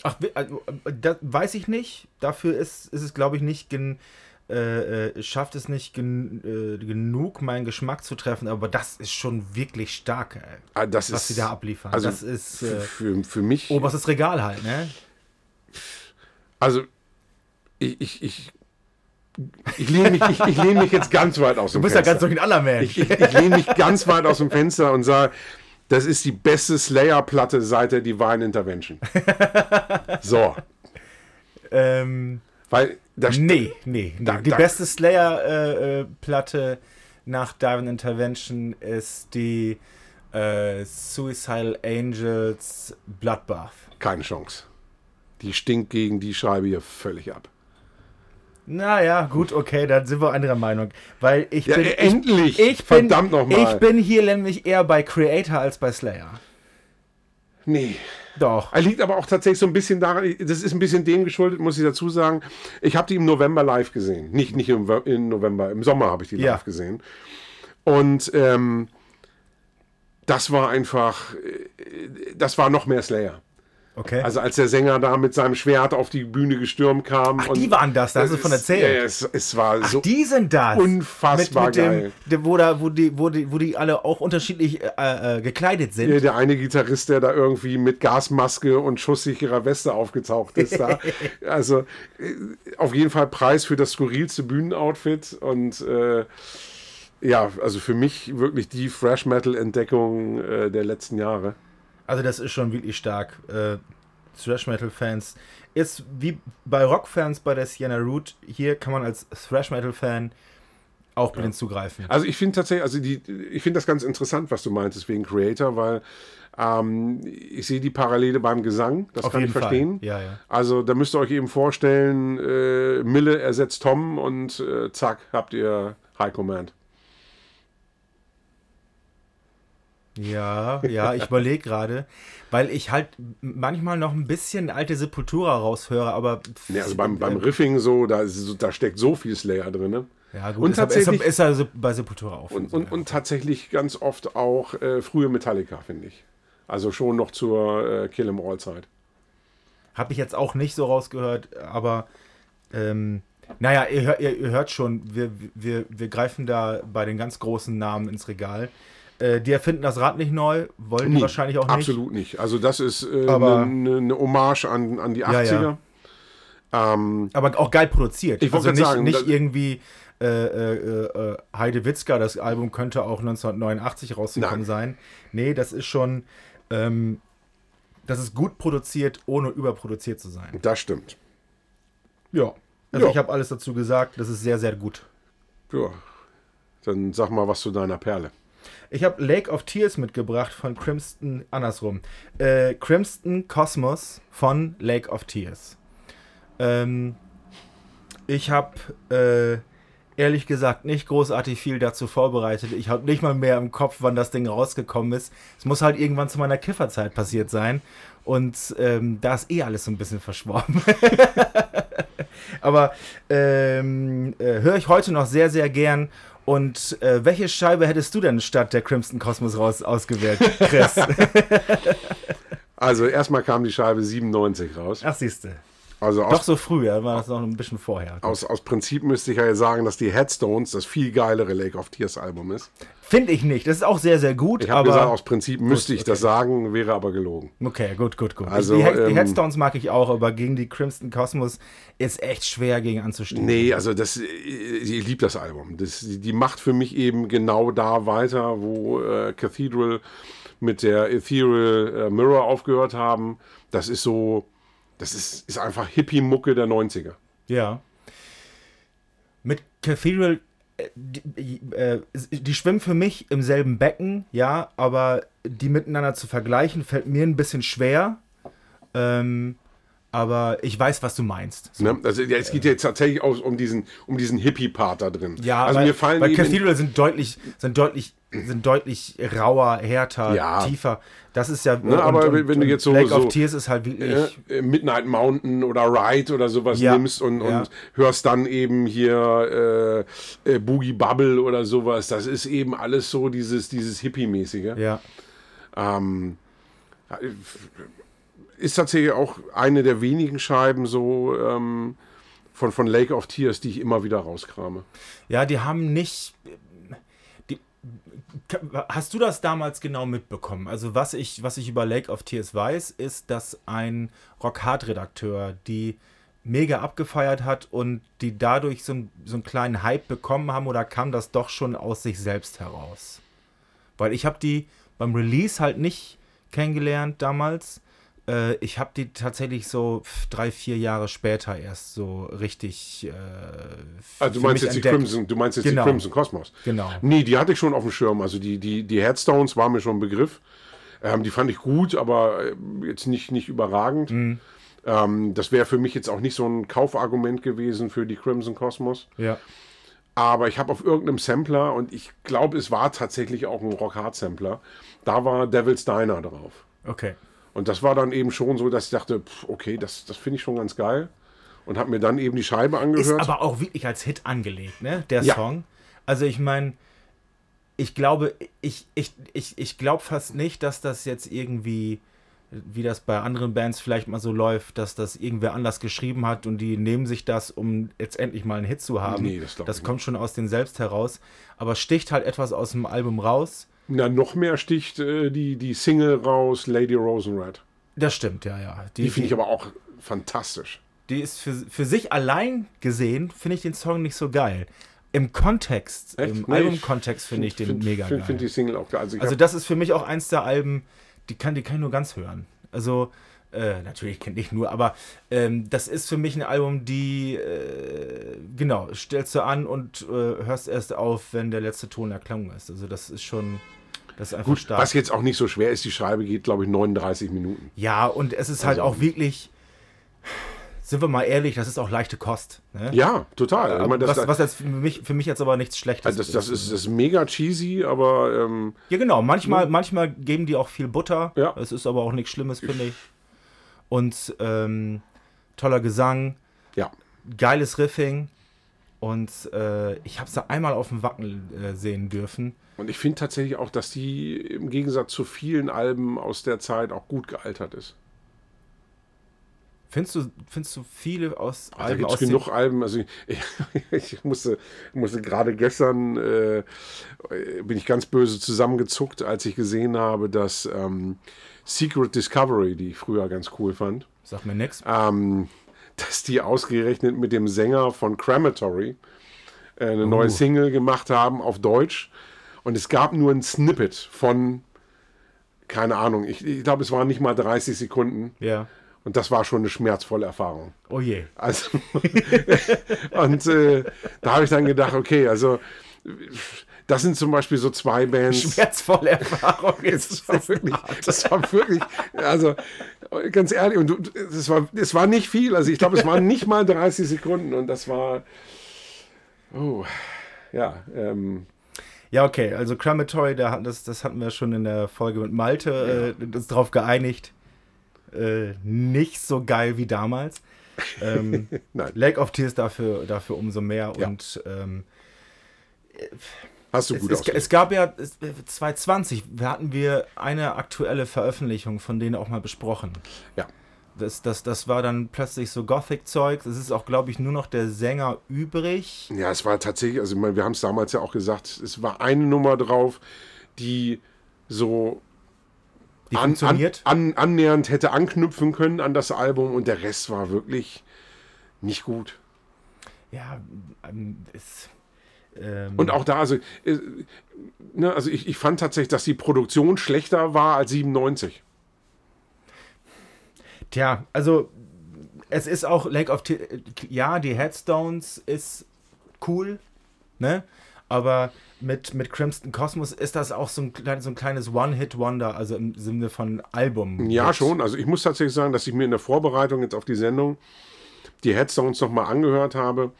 Ach, also, das weiß ich nicht. Dafür ist, ist es, glaube ich, nicht gen, äh, äh, schafft es nicht gen, äh, genug, meinen Geschmack zu treffen. Aber das ist schon wirklich stark, ah, das was ist, sie da abliefern. Also das ist äh, für, für mich. Oberstes Regal halt, ne? Also ich, ich, ich ich lehne mich, ich, ich lehne mich jetzt ganz weit aus dem Fenster. Du bist Fenster. ja ganz durch ein. Ich, ich, ich lehne mich ganz weit aus dem Fenster und sage, das ist die beste Slayer-Platte seit der Divine Intervention. So. Ähm, Weil da nee, nee, nee. Da, die da, beste Slayer-Platte äh, nach Divine Intervention ist die äh, Suicidal Angels Bloodbath. Keine Chance. Die stinkt gegen die Schreibe hier völlig ab. Naja, gut, okay, dann sind wir anderer Meinung. Weil ich ja, bin. Endlich! Ich, ich Verdammt nochmal. Ich bin hier nämlich eher bei Creator als bei Slayer. Nee. Doch. Er liegt aber auch tatsächlich so ein bisschen daran, das ist ein bisschen dem geschuldet, muss ich dazu sagen. Ich habe die im November live gesehen. Nicht, nicht im, im November, im Sommer habe ich die live ja. gesehen. Und ähm, das war einfach, äh, das war noch mehr Slayer. Okay. Also als der Sänger da mit seinem Schwert auf die Bühne gestürmt kam. Ach, die waren das, da hast du von erzählt. Ja, es, es war Ach, so die sind das. unfassbar mit, mit geil. Dem, wo, da, wo, die, wo, die, wo die alle auch unterschiedlich äh, äh, gekleidet sind. Ja, der eine Gitarrist, der da irgendwie mit Gasmaske und schusssicherer Weste aufgetaucht ist. da. Also äh, auf jeden Fall Preis für das skurrilste Bühnenoutfit und äh, ja, also für mich wirklich die Fresh Metal Entdeckung äh, der letzten Jahre. Also das ist schon wirklich stark. Äh, Thrash Metal Fans ist wie bei Rock Fans bei der Sienna Root. Hier kann man als Thrash Metal Fan auch blind ja. zugreifen. Also ich finde tatsächlich, also die, ich finde das ganz interessant, was du meintest wegen Creator, weil ähm, ich sehe die Parallele beim Gesang, das Auf kann ich verstehen. Ja, ja. Also da müsst ihr euch eben vorstellen, äh, Mille ersetzt Tom und äh, zack, habt ihr High Command. Ja, ja, ich überlege gerade, weil ich halt manchmal noch ein bisschen alte Sepultura raushöre, aber. Ja, also beim, beim Riffing so da, da steckt so viel Slayer drin. Ne? Ja, gut, und tatsächlich, ist, ist, ist bei Sepultura auch. Und, und, und, tatsächlich ganz oft auch äh, frühe Metallica, finde ich. Also schon noch zur äh, Kill em All Zeit. Habe ich jetzt auch nicht so rausgehört, aber ähm, naja, ihr, ihr, ihr hört schon, wir, wir, wir greifen da bei den ganz großen Namen ins Regal. Äh, die erfinden das Rad nicht neu, wollen die wahrscheinlich auch nicht. Absolut nicht. Also das ist eine äh, ne, ne Hommage an, an die 80er. Ja, ja. Ähm, Aber auch geil produziert. Ich also nicht, sagen, nicht irgendwie äh, äh, äh, Heide Witzka, das Album könnte auch 1989 rausgekommen Nein. sein. Nee, das ist schon, ähm, das ist gut produziert, ohne überproduziert zu sein. Das stimmt. Ja. Also ja. ich habe alles dazu gesagt, das ist sehr, sehr gut. Ja. Dann sag mal was zu deiner Perle. Ich habe Lake of Tears mitgebracht von Crimson, andersrum. Äh, Crimson Cosmos von Lake of Tears. Ähm, ich habe äh, ehrlich gesagt nicht großartig viel dazu vorbereitet. Ich habe nicht mal mehr im Kopf, wann das Ding rausgekommen ist. Es muss halt irgendwann zu meiner Kifferzeit passiert sein. Und ähm, da ist eh alles so ein bisschen verschwommen. Aber ähm, äh, höre ich heute noch sehr, sehr gern. Und äh, welche Scheibe hättest du denn statt der Crimson Cosmos raus ausgewählt, Chris? also erstmal kam die Scheibe 97 raus. Ach, siehste. Also Doch so früh, ja, war das noch ein bisschen vorher. Aus, aus Prinzip müsste ich ja sagen, dass die Headstones das viel geilere Lake of Tears Album ist. Finde ich nicht. Das ist auch sehr, sehr gut. Ich habe gesagt, aus Prinzip müsste ich okay. das sagen, wäre aber gelogen. Okay, gut, gut, gut. Also, die, ähm, die, Headstones mag ich auch, aber gegen die Crimson Cosmos ist echt schwer gegen anzustehen. Nee, also das, ich liebe das Album. Das, die macht für mich eben genau da weiter, wo äh, Cathedral mit der Ethereal äh, Mirror aufgehört haben. Das ist so das ist, ist einfach Hippie-Mucke der 90er. Ja. Mit Cathedral, äh, die, äh, die, schwimmen für mich im selben Becken, ja, aber die miteinander zu vergleichen, fällt mir ein bisschen schwer. Ähm, aber ich weiß, was du meinst. So. Ne? Also, ja, es geht jetzt tatsächlich auch um diesen, um diesen Hippie-Part da drin. Ja, also weil, mir fallen weil Cathedral sind deutlich, sind deutlich, sind deutlich rauer, härter, ja. tiefer. Das ist ja. Ne, und, aber und, wenn du jetzt so. Lake so, of Tears ist halt wirklich. Äh, Midnight Mountain oder Ride oder sowas ja. nimmst und, ja. und hörst dann eben hier äh, äh, Boogie Bubble oder sowas. Das ist eben alles so dieses, dieses Hippie-mäßige. Ja. Ähm, ist tatsächlich auch eine der wenigen Scheiben so ähm, von, von Lake of Tears, die ich immer wieder rauskrame. Ja, die haben nicht. Hast du das damals genau mitbekommen? Also, was ich, was ich über Lake of Tears weiß, ist, dass ein Rock-Hard-Redakteur die mega abgefeiert hat und die dadurch so, so einen kleinen Hype bekommen haben oder kam das doch schon aus sich selbst heraus? Weil ich habe die beim Release halt nicht kennengelernt damals äh, ich habe die tatsächlich so drei, vier Jahre später erst so richtig. Äh, also du meinst jetzt die Crimson, du meinst jetzt genau. die Crimson Cosmos. Genau. Nee, die hatte ich schon auf dem Schirm. Also die, die, die Headstones waren mir schon ein Begriff. Ähm, die fand ich gut, aber äh, jetzt nicht, nicht überragend. Mhm. Ähm, das wäre für mich jetzt auch nicht so ein Kaufargument gewesen für die Crimson Cosmos. Ja. Aber ich habe auf irgendeinem Sampler, und ich glaube, es war tatsächlich auch ein Rock Hard Sampler, da war Devil's Diner drauf. Okay. Und das war dann eben schon so, dass ich dachte, pff, okay, das, das finde ich schon ganz geil. Und habe mir dann eben die Scheibe angehört. Ist aber auch wirklich als Hit angelegt, ne? Der Ja. Song. Also ich meine, ich glaube, ich, ich, ich, ich glaube fast nicht, dass das jetzt irgendwie, wie das bei anderen Bands vielleicht mal so läuft, dass das irgendwer anders geschrieben hat und die nehmen sich das, um jetzt endlich mal einen Hit zu haben. Nee, das das kommt schon aus den selbst heraus. Aber sticht halt etwas aus dem Album raus. Na, noch mehr sticht äh, die, die Single raus, Lady Rosenrad. Das stimmt, ja, ja. Die, finde ich aber auch fantastisch. Die ist für, für sich allein gesehen, finde ich den Song nicht so geil. Im Kontext, Echt? im Nee, Albumkontext finde ich den find, mega find, geil. finde die Single auch geil. Also, ich also das ist für mich auch eins der Alben, die kann, die kann ich nur ganz hören. Also äh, natürlich kenne ich nur, aber ähm, das ist für mich ein Album, die äh, genau stellst du an und äh, hörst erst auf, wenn der letzte Ton erklungen ist. Also das ist schon, das ist einfach gut, stark. was jetzt auch nicht so schwer ist, die Scheibe geht, glaube ich, 39 Minuten. Ja, und es ist halt Also- auch wirklich, sind wir mal ehrlich, das ist auch leichte Kost. Ne? Ja, total. Ich meine, das, was, was jetzt für mich, für mich jetzt aber nichts Schlechtes also das, das, ist, das ist mega cheesy, aber ähm, Ja, genau. Manchmal, manchmal geben die auch viel Butter. Ja. Es ist aber auch nichts Schlimmes, finde ich. Und ähm, toller Gesang, ja. geiles Riffing. Und äh, ich habe sie einmal auf dem Wacken äh, sehen dürfen. Und ich finde tatsächlich auch, dass die im Gegensatz zu vielen Alben aus der Zeit auch gut gealtert ist. Findest du, findest du viele aus Da Alben gibt es genug Alben. Also ich, ich musste, musste gerade gestern äh, bin ich ganz böse zusammengezuckt, als ich gesehen habe, dass ähm, Secret Discovery, die ich früher ganz cool fand, Sag mir nix. ähm, dass die ausgerechnet mit dem Sänger von Crematory äh, eine Oh. neue Single gemacht haben auf Deutsch. Und es gab nur ein Snippet von, keine Ahnung, ich, ich glaube, es waren nicht mal 30 Sekunden. Ja. Und das war schon eine schmerzvolle Erfahrung. Oh je. Also, und äh, da habe ich dann gedacht, okay, also das sind zum Beispiel so zwei Bands. Schmerzvolle Erfahrung. Das war wirklich, das war wirklich, also ganz ehrlich, und das war, das war nicht viel. Also ich glaube, es waren nicht mal 30 Sekunden und das war, oh, ja, ähm, Ja, okay, also Crematory, da das, das hatten wir schon in der Folge mit Malte, äh, uns darauf geeinigt. Äh, nicht so geil wie damals. Ähm. Lake of Tears dafür, dafür umso mehr. Ja. Und ähm, hast du es, gut es, es gab ja es- 2020, wir hatten wir eine aktuelle Veröffentlichung von denen auch mal besprochen. Ja. Das, das, das war dann plötzlich so Gothic-Zeug. Es ist auch, glaube ich, nur noch der Sänger übrig. Ja, es war tatsächlich, also meine, wir haben es damals ja auch gesagt, es war eine Nummer drauf, die so Die an, an, funktioniert. an, annähernd hätte anknüpfen können an das Album und der Rest war wirklich nicht gut. ja, ähm, ist. Ähm, Und auch da, also, äh, ne, also ich, ich fand tatsächlich, dass die Produktion schlechter war als 97. Tja, also es ist auch Lake of Tears. Ja, die Headstones ist cool, ne? Aber mit, mit Crimson Cosmos ist das auch so ein, klein- so ein kleines One-Hit-Wonder, also im Sinne von Album. Ja, schon. Also ich muss tatsächlich sagen, dass ich mir in der Vorbereitung jetzt auf die Sendung die Headstones nochmal angehört habe,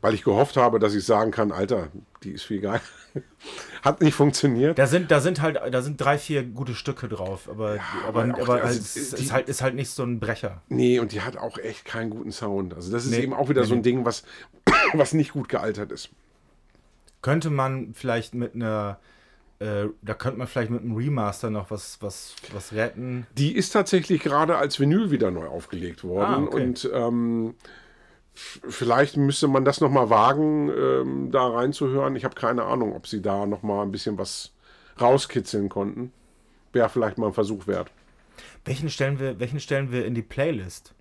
weil ich gehofft habe, dass ich sagen kann, Alter, die ist viel geil. Hat nicht funktioniert. Da sind, da sind halt, da sind drei, vier gute Stücke drauf, aber, aber, aber auch aber die- also es ist, die- ist halt, ist halt nicht so ein Brecher. Nee, und die hat auch echt keinen guten Sound. Also das ist Nee, eben auch wieder nee, so ein. Ding, was, was nicht gut gealtert ist. Könnte man vielleicht mit einer, äh, da könnte man vielleicht mit einem Remaster noch was, was, was retten. Die ist tatsächlich gerade als Vinyl wieder neu aufgelegt worden. Ah, okay. Und ähm, vielleicht müsste man das nochmal wagen, ähm, da reinzuhören. Ich habe keine Ahnung, ob sie da nochmal ein bisschen was rauskitzeln konnten. Wäre vielleicht mal ein Versuch wert. Welchen stellen wir, welchen stellen wir in die Playlist?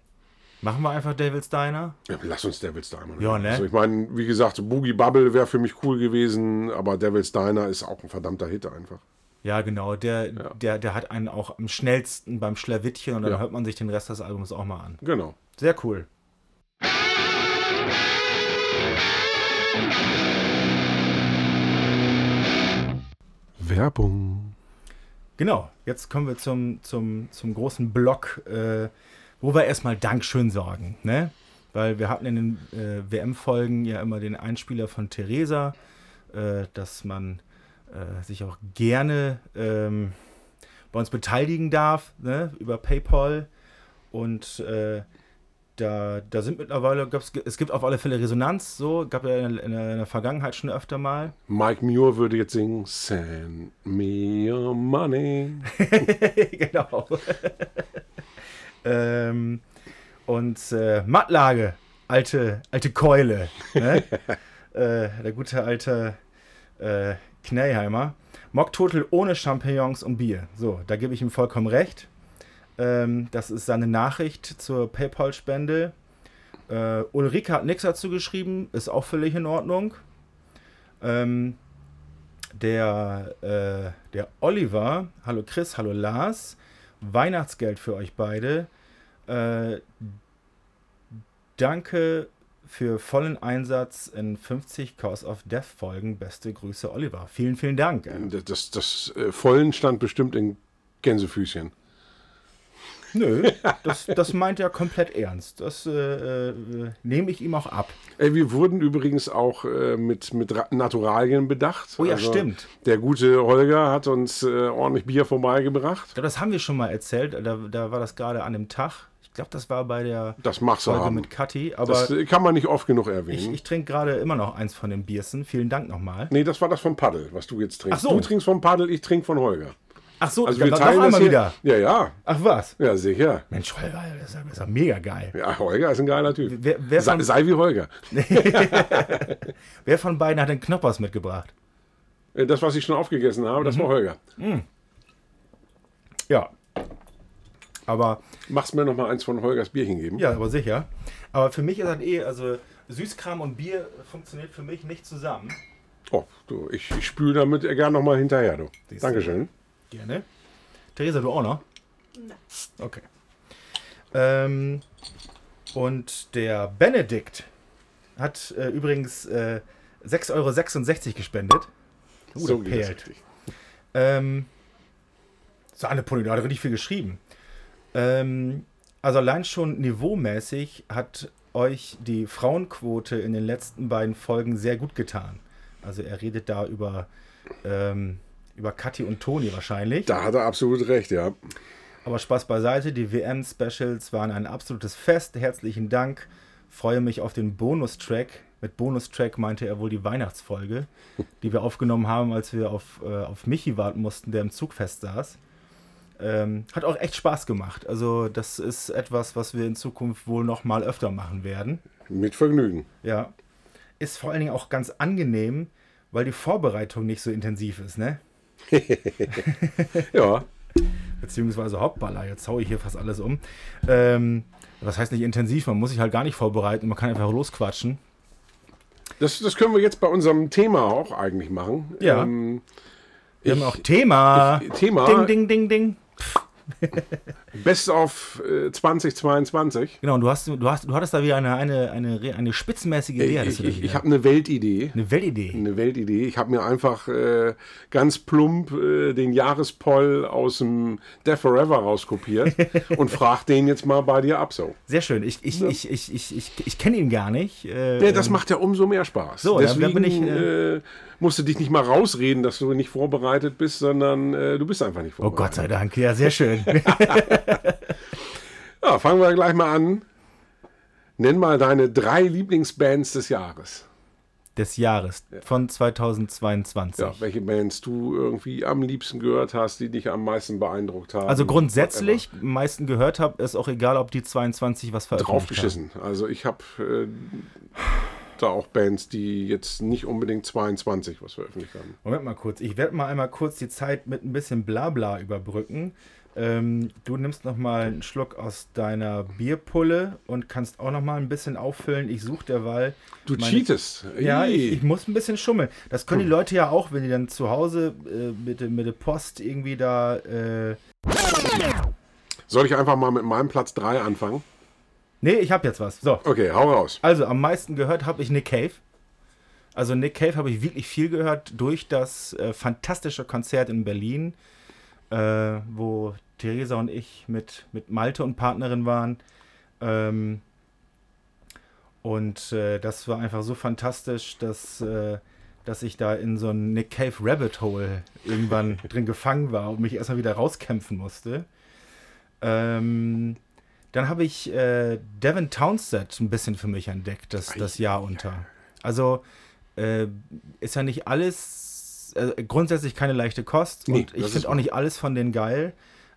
Machen wir einfach Devil's Diner? Ja, lass uns Devil's Diner. Ja, ne? Also ich meine, wie gesagt, Boogie Bubble wäre für mich cool gewesen, aber Devil's Diner ist auch ein verdammter Hit einfach. Ja, genau. Der, der, der hat einen auch am schnellsten beim Schlawittchen und dann Ja. hört man sich den Rest des Albums auch mal an. Genau. Sehr cool. Werbung. Genau, jetzt kommen wir zum, zum, zum großen Block, äh, wo wir erstmal Dankeschön sagen. Ne? Weil wir hatten in den äh, WM-Folgen ja immer den Einspieler von Theresa, äh, dass man äh, sich auch gerne ähm, bei uns beteiligen darf, ne? über PayPal. Und äh, da, da sind mittlerweile, es gibt auf alle Fälle Resonanz, so, gab ja in, der- in, in der Vergangenheit schon öfter mal. Mike Muir würde jetzt singen, Send me your money. genau. ähm, und äh, Mattlage, alte, alte Keule. Ne? äh, der gute alte äh, Knellheimer. Mocktotal ohne Champignons und Bier. So, da gebe ich ihm vollkommen recht. Ähm, das ist seine Nachricht zur PayPal-Spende. Äh, Ulrike hat nichts dazu geschrieben, ist auch völlig in Ordnung. Ähm, der, äh, der Oliver, hallo Chris, hallo Lars, Weihnachtsgeld für euch beide. Äh, danke für vollen Einsatz in 50 Cause of Death Folgen. Beste Grüße, Oliver. Vielen, vielen Dank. Das, das, das äh, Vollen stand bestimmt in Gänsefüßchen. Nö, das, das meint er komplett ernst. Das äh, äh, nehme ich ihm auch ab. Ey, wir wurden übrigens auch äh, mit, mit Ra- Naturalien bedacht. Also Oh ja, stimmt. Der gute Holger hat uns äh, ordentlich Bier vorbeigebracht. Ich glaube, das haben wir schon mal erzählt. Da, da war das gerade an dem Tag. Ich glaube, das war bei der Das machst du Folge haben. mit Kathi. Aber Das kann man nicht oft genug ich, erwähnen. ich trinke gerade immer noch eins von den Biersen. Vielen Dank nochmal. nee, das war das vom Paddel, was du jetzt trinkst. Ach so. Du trinkst vom Paddel, ich trinke von Holger. Ach so, Also wir noch teilen das einmal wieder. Ja, ja. Ach was? Ja, sicher. Mensch, Holger, das ist ja, das ist ja mega geil. Ja, Holger ist ein geiler Typ. Wer, wer, Sei, von, sei wie Holger. wer von beiden hat den Knoppers mitgebracht? Äh, Das, was ich schon aufgegessen habe, Mhm. das war Holger. Ja. Aber, Machst mir noch mal eins von Holgers Bierchen geben? ja, aber sicher. Aber für mich ist das eh, also Süßkram und Bier funktioniert für mich nicht zusammen. Oh, du, ich, ich spüle damit gerne noch mal hinterher, du. Siehst du. Dankeschön. Gerne. Theresa, du auch noch? Nein. Okay. Ähm, und der Benedikt hat äh, übrigens äh, 6,66 Euro gespendet. Uh, so das geht das richtig. Ähm, Sahnepulli, da hat er richtig viel geschrieben. Ähm, also allein schon niveaumäßig hat euch die Frauenquote in den letzten beiden Folgen sehr gut getan. Also er redet da über, ähm, über Kathi und Toni wahrscheinlich. Da hat er absolut recht, ja. Aber Spaß beiseite, die WM-Specials waren ein absolutes Fest. Herzlichen Dank. Freue mich auf den Bonustrack. Mit Bonustrack meinte er wohl die Weihnachtsfolge, die wir aufgenommen haben, als wir auf, äh, auf Michi warten mussten, der im Zug fest saß. Ähm, hat auch echt Spaß gemacht. Also das ist etwas, was wir in Zukunft wohl noch mal öfter machen werden. Mit Vergnügen. Ja. Ist vor allen Dingen auch ganz angenehm, weil die Vorbereitung nicht so intensiv ist, ne? Ja, beziehungsweise Hauptballer. Jetzt haue ich hier fast alles um. Ähm, das heißt nicht intensiv, man muss sich halt gar nicht vorbereiten, man kann einfach losquatschen. das, das können wir jetzt bei unserem Thema auch eigentlich machen. Ja. Ähm, Wir ich- haben auch Thema. ich- Thema. Ding, ding, ding, ding. Best of äh, 2022. Genau, und du, hast, du, hast, du hattest da wieder eine, eine, eine, eine spitzenmäßige Idee. Ich, ich, ich habe eine Weltidee. eine Weltidee. Eine Weltidee. Ich habe mir einfach äh, ganz plump äh, den Jahrespoll aus dem Death Forever rauskopiert und frag den jetzt mal bei dir ab so. Sehr schön. Ich, ich, ich, ich, ich, ich, ich kenne ihn gar nicht. Äh, Ja, das macht ja umso mehr Spaß. So, Deswegen dann bin ich, äh, musst du dich nicht mal rausreden, dass du nicht vorbereitet bist, sondern äh, du bist einfach nicht oh vorbereitet. Gott sei Dank. Ja, sehr schön. Ja, fangen wir gleich mal an. Nenn mal deine drei Lieblingsbands des Jahres. Des Jahres von 2022. Ja, welche Bands du irgendwie am liebsten gehört hast, die dich am meisten beeindruckt haben. Also grundsätzlich, am meisten gehört habe, ist auch egal, ob die 22 was veröffentlicht haben. draufgeschissen. Also ich habe äh, da auch Bands, die jetzt nicht unbedingt 22 was veröffentlicht haben. Moment mal kurz. Ich werde mal einmal kurz die Zeit mit ein bisschen Blabla überbrücken. Ähm, du nimmst noch mal einen Schluck aus deiner Bierpulle und kannst auch noch mal ein bisschen auffüllen. Ich suche derweil. Du meine- cheatest. Ja, ich, ich muss ein bisschen schummeln. Das können die Leute ja auch, wenn die dann zu Hause äh, mit, der- mit der Post irgendwie da. Äh Soll ich einfach mal mit meinem Platz 3 anfangen? Nee, ich habe jetzt was. So. Okay, hau raus. Also am meisten gehört habe ich Nick Cave. Also Nick Cave habe ich wirklich viel gehört durch das äh, fantastische Konzert in Berlin, äh, wo Theresa und ich mit, mit Malte und Partnerin waren. Ähm, und äh, das war einfach so fantastisch, dass, äh, dass ich da in so ein Nick Cave Rabbit Hole irgendwann drin gefangen war und mich erstmal wieder rauskämpfen musste. Ähm, dann habe ich äh, Devin Townsend ein bisschen für mich entdeckt, das, das Jahr unter. Also äh, ist ja nicht alles, äh, grundsätzlich keine leichte Kost Nee, und ich finde auch nicht alles von denen geil,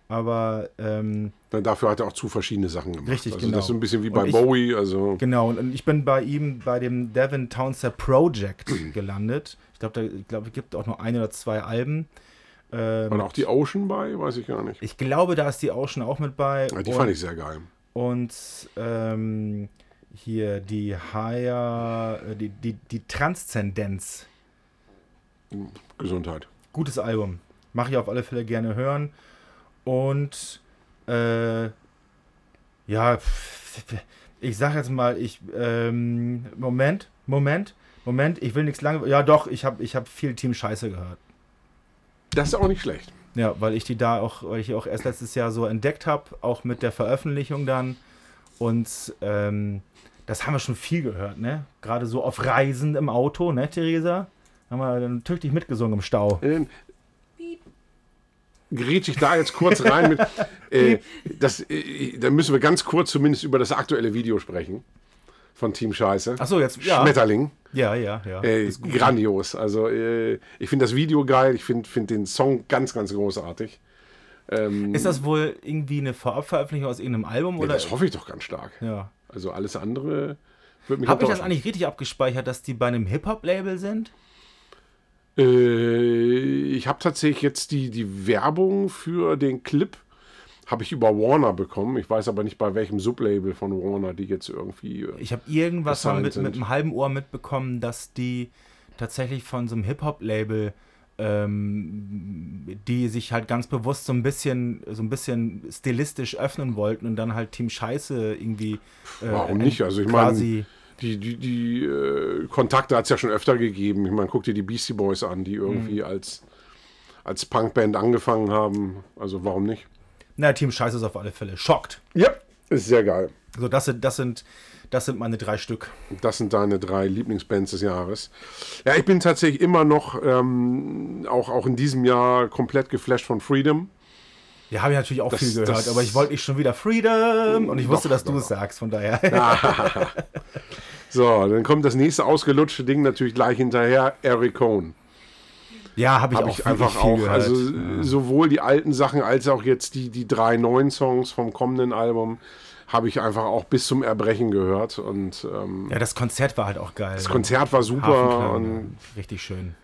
aber ähm, Dann dafür hat er auch zu verschiedene Sachen gemacht. Richtig, also genau. Das ist so ein bisschen wie bei ich- Bowie. Also genau, und, ich bin bei ihm bei dem Devin Townsend Project gelandet. Ich glaube, da es gibt auch nur ein oder zwei Alben. Ähm, war da auch die Ocean bei? Weiß ich gar nicht. ich glaube, da ist die Ocean auch mit bei. Ja, die und, fand ich sehr geil. Und ähm, hier die Higher, äh, die, die, die Transzendenz. Gesundheit. Gutes Album. Mache ich auf alle Fälle gerne hören. Und äh, ja, ich sag jetzt mal, ich ähm, Moment, Moment, Moment, ich will nichts lange. Ja, doch, ich habe ich hab viel Team Scheiße gehört. Das ist auch nicht schlecht. Ja, weil ich die da auch, weil ich die auch erst letztes Jahr so entdeckt habe, auch mit der Veröffentlichung dann. Und ähm, das haben wir schon viel gehört, ne? Gerade so auf Reisen im Auto, ne, Theresa? Haben wir dann tüchtig mitgesungen im Stau. Ähm, Gerät ich da jetzt kurz rein mit. Äh, das, äh, da müssen wir ganz kurz zumindest über das aktuelle Video sprechen. Von Team Scheiße. Achso, jetzt, ja. Schmetterling. Ja, ja, ja. Äh, grandios. Also äh, ich finde das Video geil. Ich finde find den Song ganz, ganz großartig. Ähm, Ist das wohl irgendwie eine Vorabveröffentlichung aus irgendeinem Album? ja, oder? das hoffe ich doch ganz stark. ja. Also alles andere würde mich Habe ich das eigentlich richtig abgespeichert, dass die bei einem Hip-Hop-Label sind? Äh, ich habe tatsächlich jetzt die, die Werbung für den Clip habe ich über Warner bekommen. Ich weiß aber nicht bei welchem Sublabel von Warner die jetzt irgendwie. äh, Ich habe irgendwas mit, mit einem halben Ohr mitbekommen, dass die tatsächlich von so einem Hip-Hop-Label, ähm, die sich halt ganz bewusst so ein bisschen, so ein bisschen stilistisch öffnen wollten und dann halt Team Scheiße irgendwie. Äh, Warum nicht? Also ich meine, die, die, die äh, Kontakte hat es ja schon öfter gegeben. Ich meine, guck dir die Beastie Boys an, die irgendwie Mhm. als, als Punkband angefangen haben. Also warum nicht? Na, Team Scheiße ist auf alle Fälle schockt. Ja, ist sehr geil. So, das sind, das sind, das sind meine drei Stück. Das sind deine drei Lieblingsbands des Jahres. Ja, ich bin tatsächlich immer noch, ähm, auch, auch in diesem Jahr, komplett geflasht von Freedom. Ja, habe ich natürlich auch Das- viel gehört, das- aber ich wollte nicht schon wieder Freedom und ich wusste, Doch, dass du es sagst, von daher. So, dann kommt das nächste ausgelutschte Ding natürlich gleich hinterher, Eric Cohn. Ja, habe ich Habe auch ich einfach auch. gehört. Also äh, sowohl die alten Sachen als auch jetzt die, die drei neuen Songs vom kommenden Album habe ich einfach auch bis zum Erbrechen gehört. Und ähm, ja, das Konzert war halt auch geil. das Konzert war super. Und, richtig schön.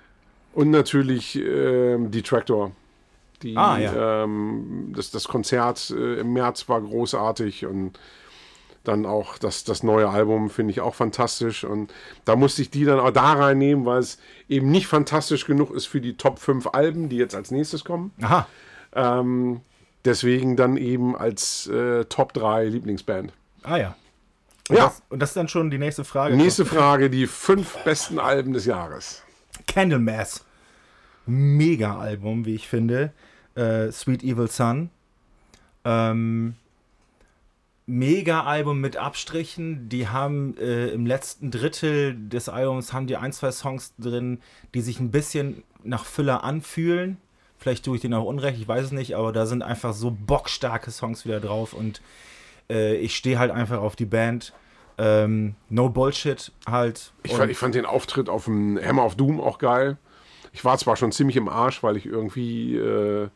und natürlich ähm, die Tractor. Die, Ah, ja. ähm, das, das Konzert äh, im März war großartig und dann auch das, das neue Album finde ich auch fantastisch. Und da musste ich die dann auch da reinnehmen, weil es eben nicht fantastisch genug ist für die Top 5 Alben, die jetzt als nächstes kommen. Aha. Ähm, deswegen dann eben als äh, Top 3 Lieblingsband. Ah ja. Und Ja. Das, und das ist dann schon die nächste Frage. Nächste Frage, die fünf besten Alben des Jahres. Candlemass. Mega Album, wie ich finde. Äh, Sweet Evil Sun. Ähm, Mega Album mit Abstrichen. Die haben äh, im letzten Drittel des Albums haben die ein, zwei Songs drin, die sich ein bisschen nach Füller anfühlen. Vielleicht tue ich denen auch Unrecht, ich weiß es nicht, aber da sind einfach so bockstarke Songs wieder drauf und äh, ich stehe halt einfach auf die Band. Ähm, no Bullshit halt. Ich fand, ich fand den Auftritt auf dem Hammer of Doom auch geil. Ich war zwar schon ziemlich im Arsch, weil ich irgendwie äh,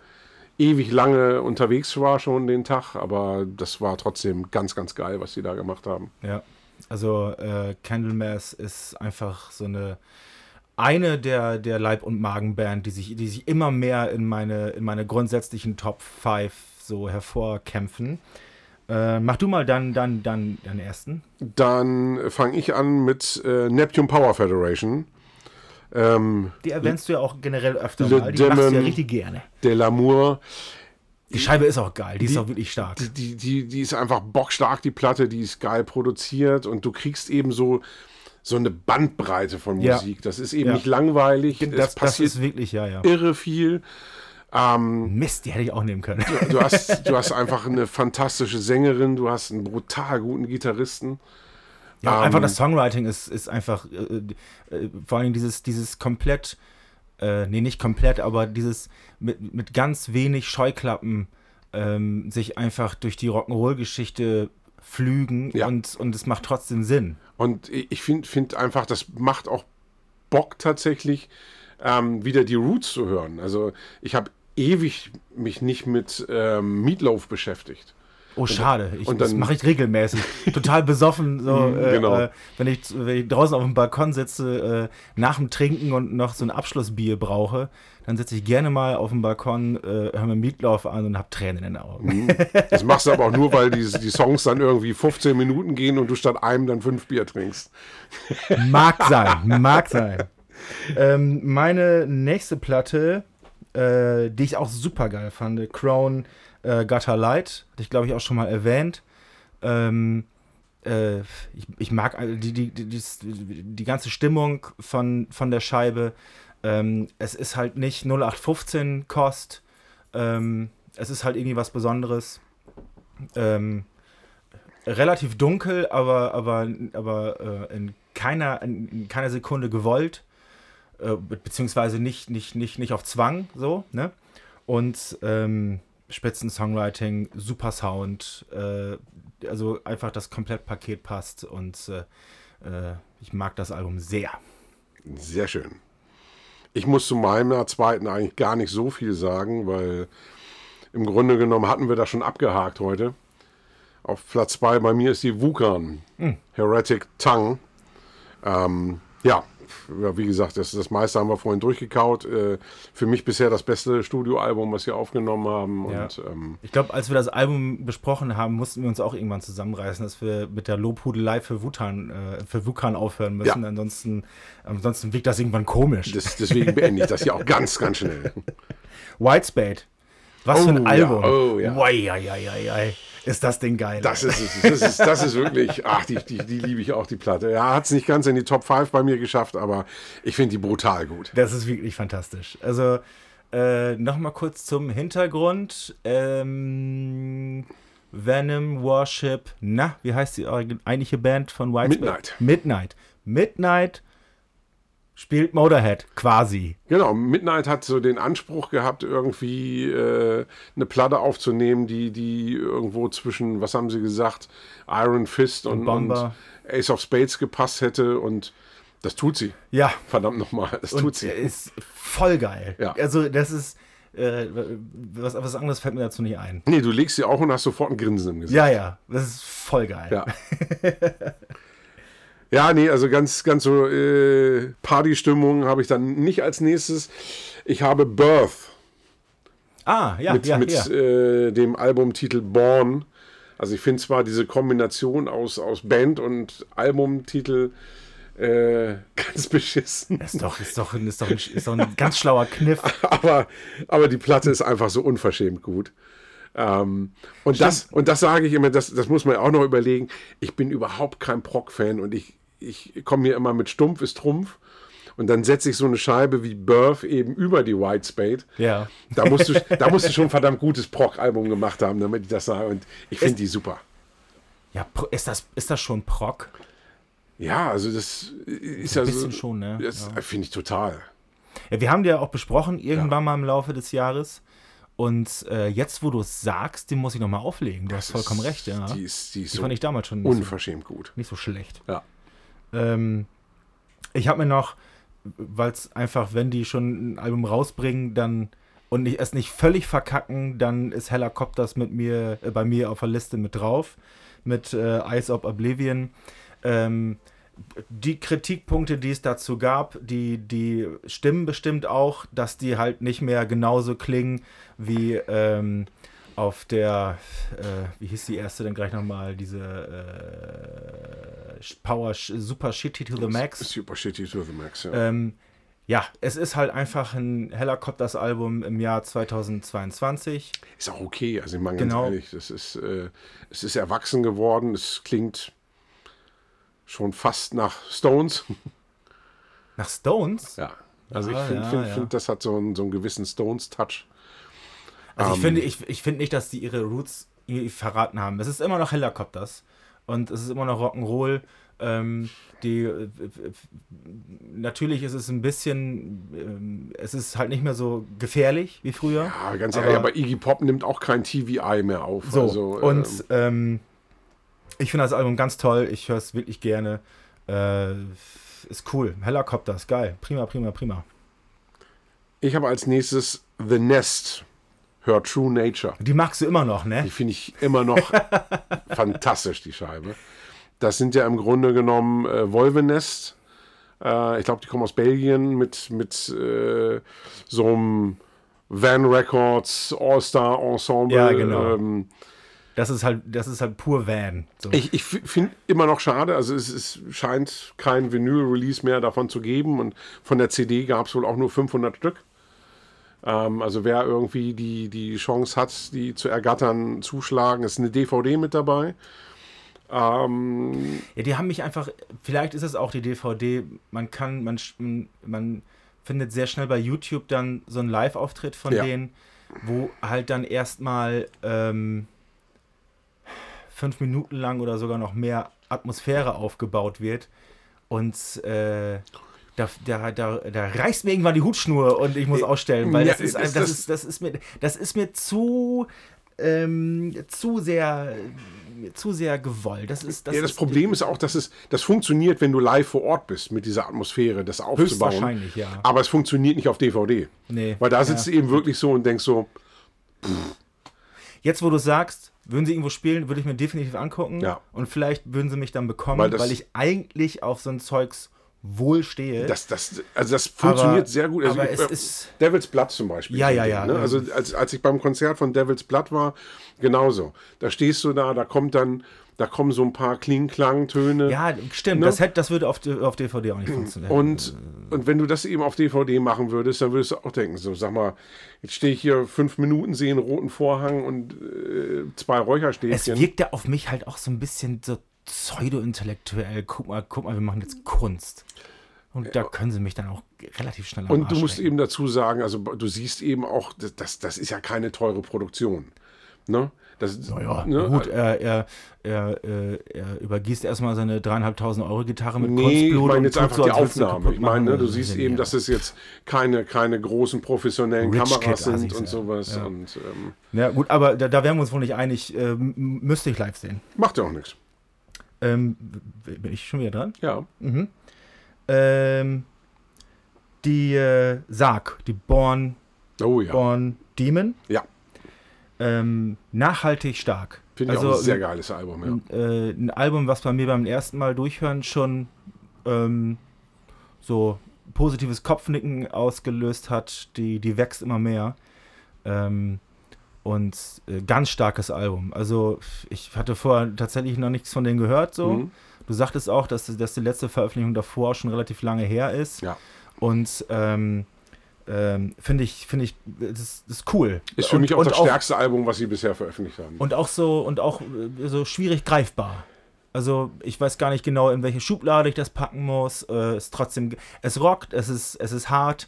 ewig lange unterwegs war schon den Tag, aber das war trotzdem ganz, ganz geil, was die da gemacht haben. Ja, also äh, Candlemass ist einfach so eine eine der, der Leib- und Magenband, die sich, die sich immer mehr in meine, in meine grundsätzlichen Top 5 so hervorkämpfen. Äh, mach du mal dann, dann, dann deinen ersten. Dann fange ich an mit äh, Neptune Power Federation. Ähm, Die erwähnst du ja auch generell öfter Le mal. Die machst du ja Demon- richtig gerne. De l'Amour. Die Scheibe ist auch geil, die, ist Die- auch wirklich stark. Die, die, die, die ist einfach bockstark, die Platte, die ist geil produziert und du kriegst eben so, so eine Bandbreite von Ja. Musik. Das ist eben Ja. nicht langweilig, das, das passiert ist wirklich, ja, ja. irre viel. Ähm, Mist, die hätte ich auch nehmen können. du, hast, du hast einfach eine fantastische Sängerin, du hast einen brutal guten Gitarristen. Ja, Ähm, einfach das Songwriting ist, ist einfach, äh, äh, vor allem dieses, dieses komplett, äh, nee, nicht komplett, aber dieses mit, mit ganz wenig Scheuklappen ähm, sich einfach durch die Rock'n'Roll-Geschichte flügen Ja. und, und es macht trotzdem Sinn. Und ich finde find einfach, das macht auch Bock tatsächlich, ähm, wieder die Roots zu hören. Also ich habe ewig mich nicht mit ähm, Meatloaf beschäftigt. Oh, schade. Ich, und das dann- mache ich regelmäßig. Total besoffen, so, Mhm, äh, genau. äh, wenn, ich, wenn ich draußen auf dem Balkon sitze, äh, nach dem Trinken und noch so ein Abschlussbier brauche, dann sitze ich gerne mal auf dem Balkon, äh, höre mir Meatloaf an und habe Tränen in den Augen. Das machst du aber auch nur, weil die, die Songs dann irgendwie 15 Minuten gehen und du statt einem dann fünf Bier trinkst. Mag sein, mag sein. Ähm, meine nächste Platte, äh, die ich auch super geil fand, Crown äh, Gutter Light, hatte ich glaube ich auch schon mal erwähnt. Ähm, äh, ich, ich mag all- die, die, die, die, ganze Stimmung von, von der Scheibe. Ähm, es ist halt nicht 0815 Kost. Ähm, es ist halt irgendwie was Besonderes. Ähm, relativ dunkel, aber, aber, aber äh, in, keiner, in, in keiner Sekunde gewollt. Äh, be- beziehungsweise nicht, nicht, nicht, nicht auf Zwang, so, ne? Und ähm, Spitzen-Songwriting, super Sound, äh, also einfach das Komplettpaket passt und äh, äh, ich mag das Album sehr. Sehr schön. Ich muss zu meiner zweiten eigentlich gar nicht so viel sagen, weil im Grunde genommen hatten wir das schon abgehakt heute. Auf Platz 2 bei mir ist die Vulkan, Heretic Tongue. Ähm, ja, ja, wie gesagt, das, das meiste haben wir vorhin durchgekaut. Äh, für mich bisher das beste Studioalbum, was wir aufgenommen haben. Ja. Und ähm, Ich glaube, als wir das Album besprochen haben, mussten wir uns auch irgendwann zusammenreißen, dass wir mit der Lobhudelei für Wutan, äh, für Wukan aufhören müssen. Ja. Ansonsten, ansonsten wirkt das irgendwann komisch. das, deswegen beende ich das hier auch ganz, ganz schnell. Whitespade. Was für Oh, ein ja. Album. Oh, ja. Ei, ei, ei, ei. Ist das Ding geil. Das ist. Das ist, das ist wirklich, ach, die, die, die liebe ich auch, die Platte. Ja, hat es nicht ganz in die Top 5 bei mir geschafft, aber ich finde die brutal gut. Das ist wirklich fantastisch. Also, äh, nochmal kurz zum Hintergrund. Ähm, Venom, Worship, na, wie heißt die eigentliche Band von Whitesnake? Midnight. Midnight. Midnight spielt Motorhead, quasi. Genau, Midnight hat so den Anspruch gehabt, irgendwie äh, eine Platte aufzunehmen, die, die irgendwo zwischen, was haben sie gesagt, Iron Fist und, und, Bomber. Ace of Spades gepasst hätte und das tut sie. Ja, Verdammt nochmal, das und tut sie. ist voll geil. Ja. Also, das ist, äh, was, was anderes fällt mir dazu nicht ein. Nee, du legst sie auch und hast sofort ein Grinsen im Gesicht. Ja, ja, das ist voll geil. Ja. Ja, nee, also ganz, ganz so äh, Partystimmung habe ich dann nicht als nächstes. Ich habe Birth Ah, ja, mit, ja, mit ja. Äh, dem Albumtitel Born. Also ich finde zwar diese Kombination aus, aus Band und Albumtitel äh, ganz beschissen, ist doch, ist doch, ist doch, ein, ist doch ein ganz schlauer Kniff. aber, aber die Platte ist einfach so unverschämt gut. Ähm, und, das, und das sage ich immer, das, das muss man ja auch noch überlegen. Ich bin überhaupt kein Proc-Fan und ich, ich komme mir immer mit Stumpf ist Trumpf. Und dann setze ich so eine Scheibe wie Birth eben über die White Spade. Ja. Da musst du, da musst du schon ein verdammt gutes Proc-Album gemacht haben, damit ich das sage. Und ich finde die super. Ja, ist das, ist das schon Proc? Ja, also das ist ja Ein bisschen so. schon, ne? Das finde ich total. Ja, wir haben die ja auch besprochen, irgendwann mal im Laufe des Jahres. Und äh, jetzt, wo du es sagst, den muss ich nochmal auflegen. Du hast vollkommen Das- recht, ja. Die ist, die ist Die so fand ich damals schon nicht so, unverschämt gut. nicht so schlecht. Ja. Ähm, ich habe mir noch, weil es einfach, wenn die schon ein Album rausbringen, dann und nicht, es nicht völlig verkacken, dann ist Helicopters mit mir, äh, bei mir auf der Liste mit drauf, mit äh, Eyes of Oblivion. Ähm, die Kritikpunkte, die es dazu gab, die, die stimmen bestimmt auch, dass die halt nicht mehr genauso klingen wie ähm, auf der, äh, wie hieß die erste denn gleich nochmal, diese äh, Power Super Shitty to the Max. Super Shitty to the Max, ja. Ähm, ja, es ist halt einfach ein Helicopters-Album im Jahr 2022. Ist auch okay, also ich meine ganz Genau. ehrlich, das ist, äh, es ist erwachsen geworden, es klingt schon fast nach Stones. Nach Stones? Ja. Also Ja, ich finde, ja, find, ja. find, das hat so einen, so einen gewissen Stones-Touch. Also ich Ähm. finde, ich, ich finde nicht, dass die ihre Roots verraten haben. Es ist immer noch Helicopters und es ist immer noch Rock'n'Roll. Ähm, die äh, äh, natürlich ist es ein bisschen, ähm, es ist halt nicht mehr so gefährlich wie früher. Ja, ganz Aber- ehrlich, aber Iggy Pop nimmt auch kein TVI mehr auf. So, also, und ähm, ähm, ich finde das Album ganz toll. Ich höre es wirklich gerne. Äh, ist cool. Helicopters, geil. Prima, prima, prima. ich habe als nächstes The Nest, Her True Nature. Die magst du immer noch, ne? Die finde ich immer noch fantastisch, die Scheibe. Das sind ja im Grunde genommen äh, Wolvenest. Äh, ich glaube, die kommen aus Belgien mit, mit äh, so einem Van Records All-Star Ensemble. Ja, genau. Ähm, Das ist halt, das ist halt pur Van. So. ich ich finde immer noch schade, also es, es scheint kein Vinyl-Release mehr davon zu geben und von der CD gab es wohl auch nur 500 Stück. Ähm, also wer irgendwie die, die Chance hat, die zu ergattern, zuschlagen, ist eine DVD mit dabei. Ähm, Ja, die haben mich einfach, vielleicht ist es auch die DVD, man kann, man, man findet sehr schnell bei YouTube dann so einen Live-Auftritt von Ja. denen, wo halt dann erstmal ähm, fünf Minuten lang oder sogar noch mehr Atmosphäre aufgebaut wird und äh, da, da, da, da reißt mir irgendwann die Hutschnur und ich muss ausstellen, weil Ja, das, ist, das- das, ist, das, ist mir, das ist mir zu, ähm, zu sehr zu sehr gewollt. Das ist, das ja, das ist, Problem ist auch, dass es das funktioniert, wenn du live vor Ort bist, mit dieser Atmosphäre, das aufzubauen. Höchstwahrscheinlich, ja. Aber es funktioniert nicht auf DVD. Nee. Weil da sitzt Ja. du eben wirklich so und denkst so, Jetzt, wo du sagst, würden sie irgendwo spielen, würde ich mir definitiv angucken. Ja. Und vielleicht würden sie mich dann bekommen, Weil weil, ich eigentlich auf so ein Zeugs wohl stehe. das, das, also das funktioniert Aber- sehr gut. Also aber ich, es äh, ist- Devil's Blood zum Beispiel. Ja, ja, ja. Ne? Also als, als ich beim Konzert von Devil's Blood war, genauso. Da stehst du da, da kommt dann Da kommen so ein paar Kling-Klang-Töne. Ja, stimmt. Ne? Das, hätte, das würde auf, auf DVD auch nicht funktionieren. Und, und wenn du das eben auf DVD machen würdest, dann würdest du auch denken, so sag mal, jetzt stehe ich hier fünf Minuten, sehe einen roten Vorhang und äh, zwei es Räucherstäbchen. wirkt ja auf mich halt auch so ein bisschen so pseudo-intellektuell. Guck mal, guck mal, wir machen jetzt Kunst. Und da können sie mich dann auch relativ schnell Und du musst eben dazu sagen, also du siehst eben auch, das, das, ist ja keine teure Produktion. Ne? Das, Ja, ne? gut, er, er, er, äh, er übergießt erstmal seine dreieinhalbtausend Euro Gitarre mit Nee, ich Kunstblut meine und jetzt einfach so, die Aufnahme. Ich meine, ne, du siehst eben, dass es jetzt keine, keine großen professionellen Rich Kameras Kid sind und sowas. Ja. Und ähm, Ja, gut, aber da, da wären wir uns wohl nicht einig. Ähm, müsste ich live sehen. macht ja auch nichts. Ähm, bin ich schon wieder dran? Ja. Ähm, die äh, Sarg, die Born, Oh ja. Born Demon. Ja. Ähm, nachhaltig stark. Finde ich auch ein sehr geiles Album, ja. äh, ein Album, was bei mir beim ersten Mal durchhören schon ähm, so positives Kopfnicken ausgelöst hat. Die, die wächst immer mehr. Ähm, und äh, ganz starkes Album. Also ich hatte vorher tatsächlich noch nichts von denen gehört. So. Mhm. Du sagtest auch, dass, dass die letzte Veröffentlichung davor schon relativ lange her ist. Ja. Und ähm, ähm, finde ich, finde ich, das, das ist cool. Ist für und, mich auch das stärkste Album, was sie bisher veröffentlicht haben. und auch so und auch äh, so schwierig greifbar. Also ich weiß gar nicht genau, in welche Schublade ich das packen muss. Äh, es trotzdem, es rockt, es ist, es ist hart.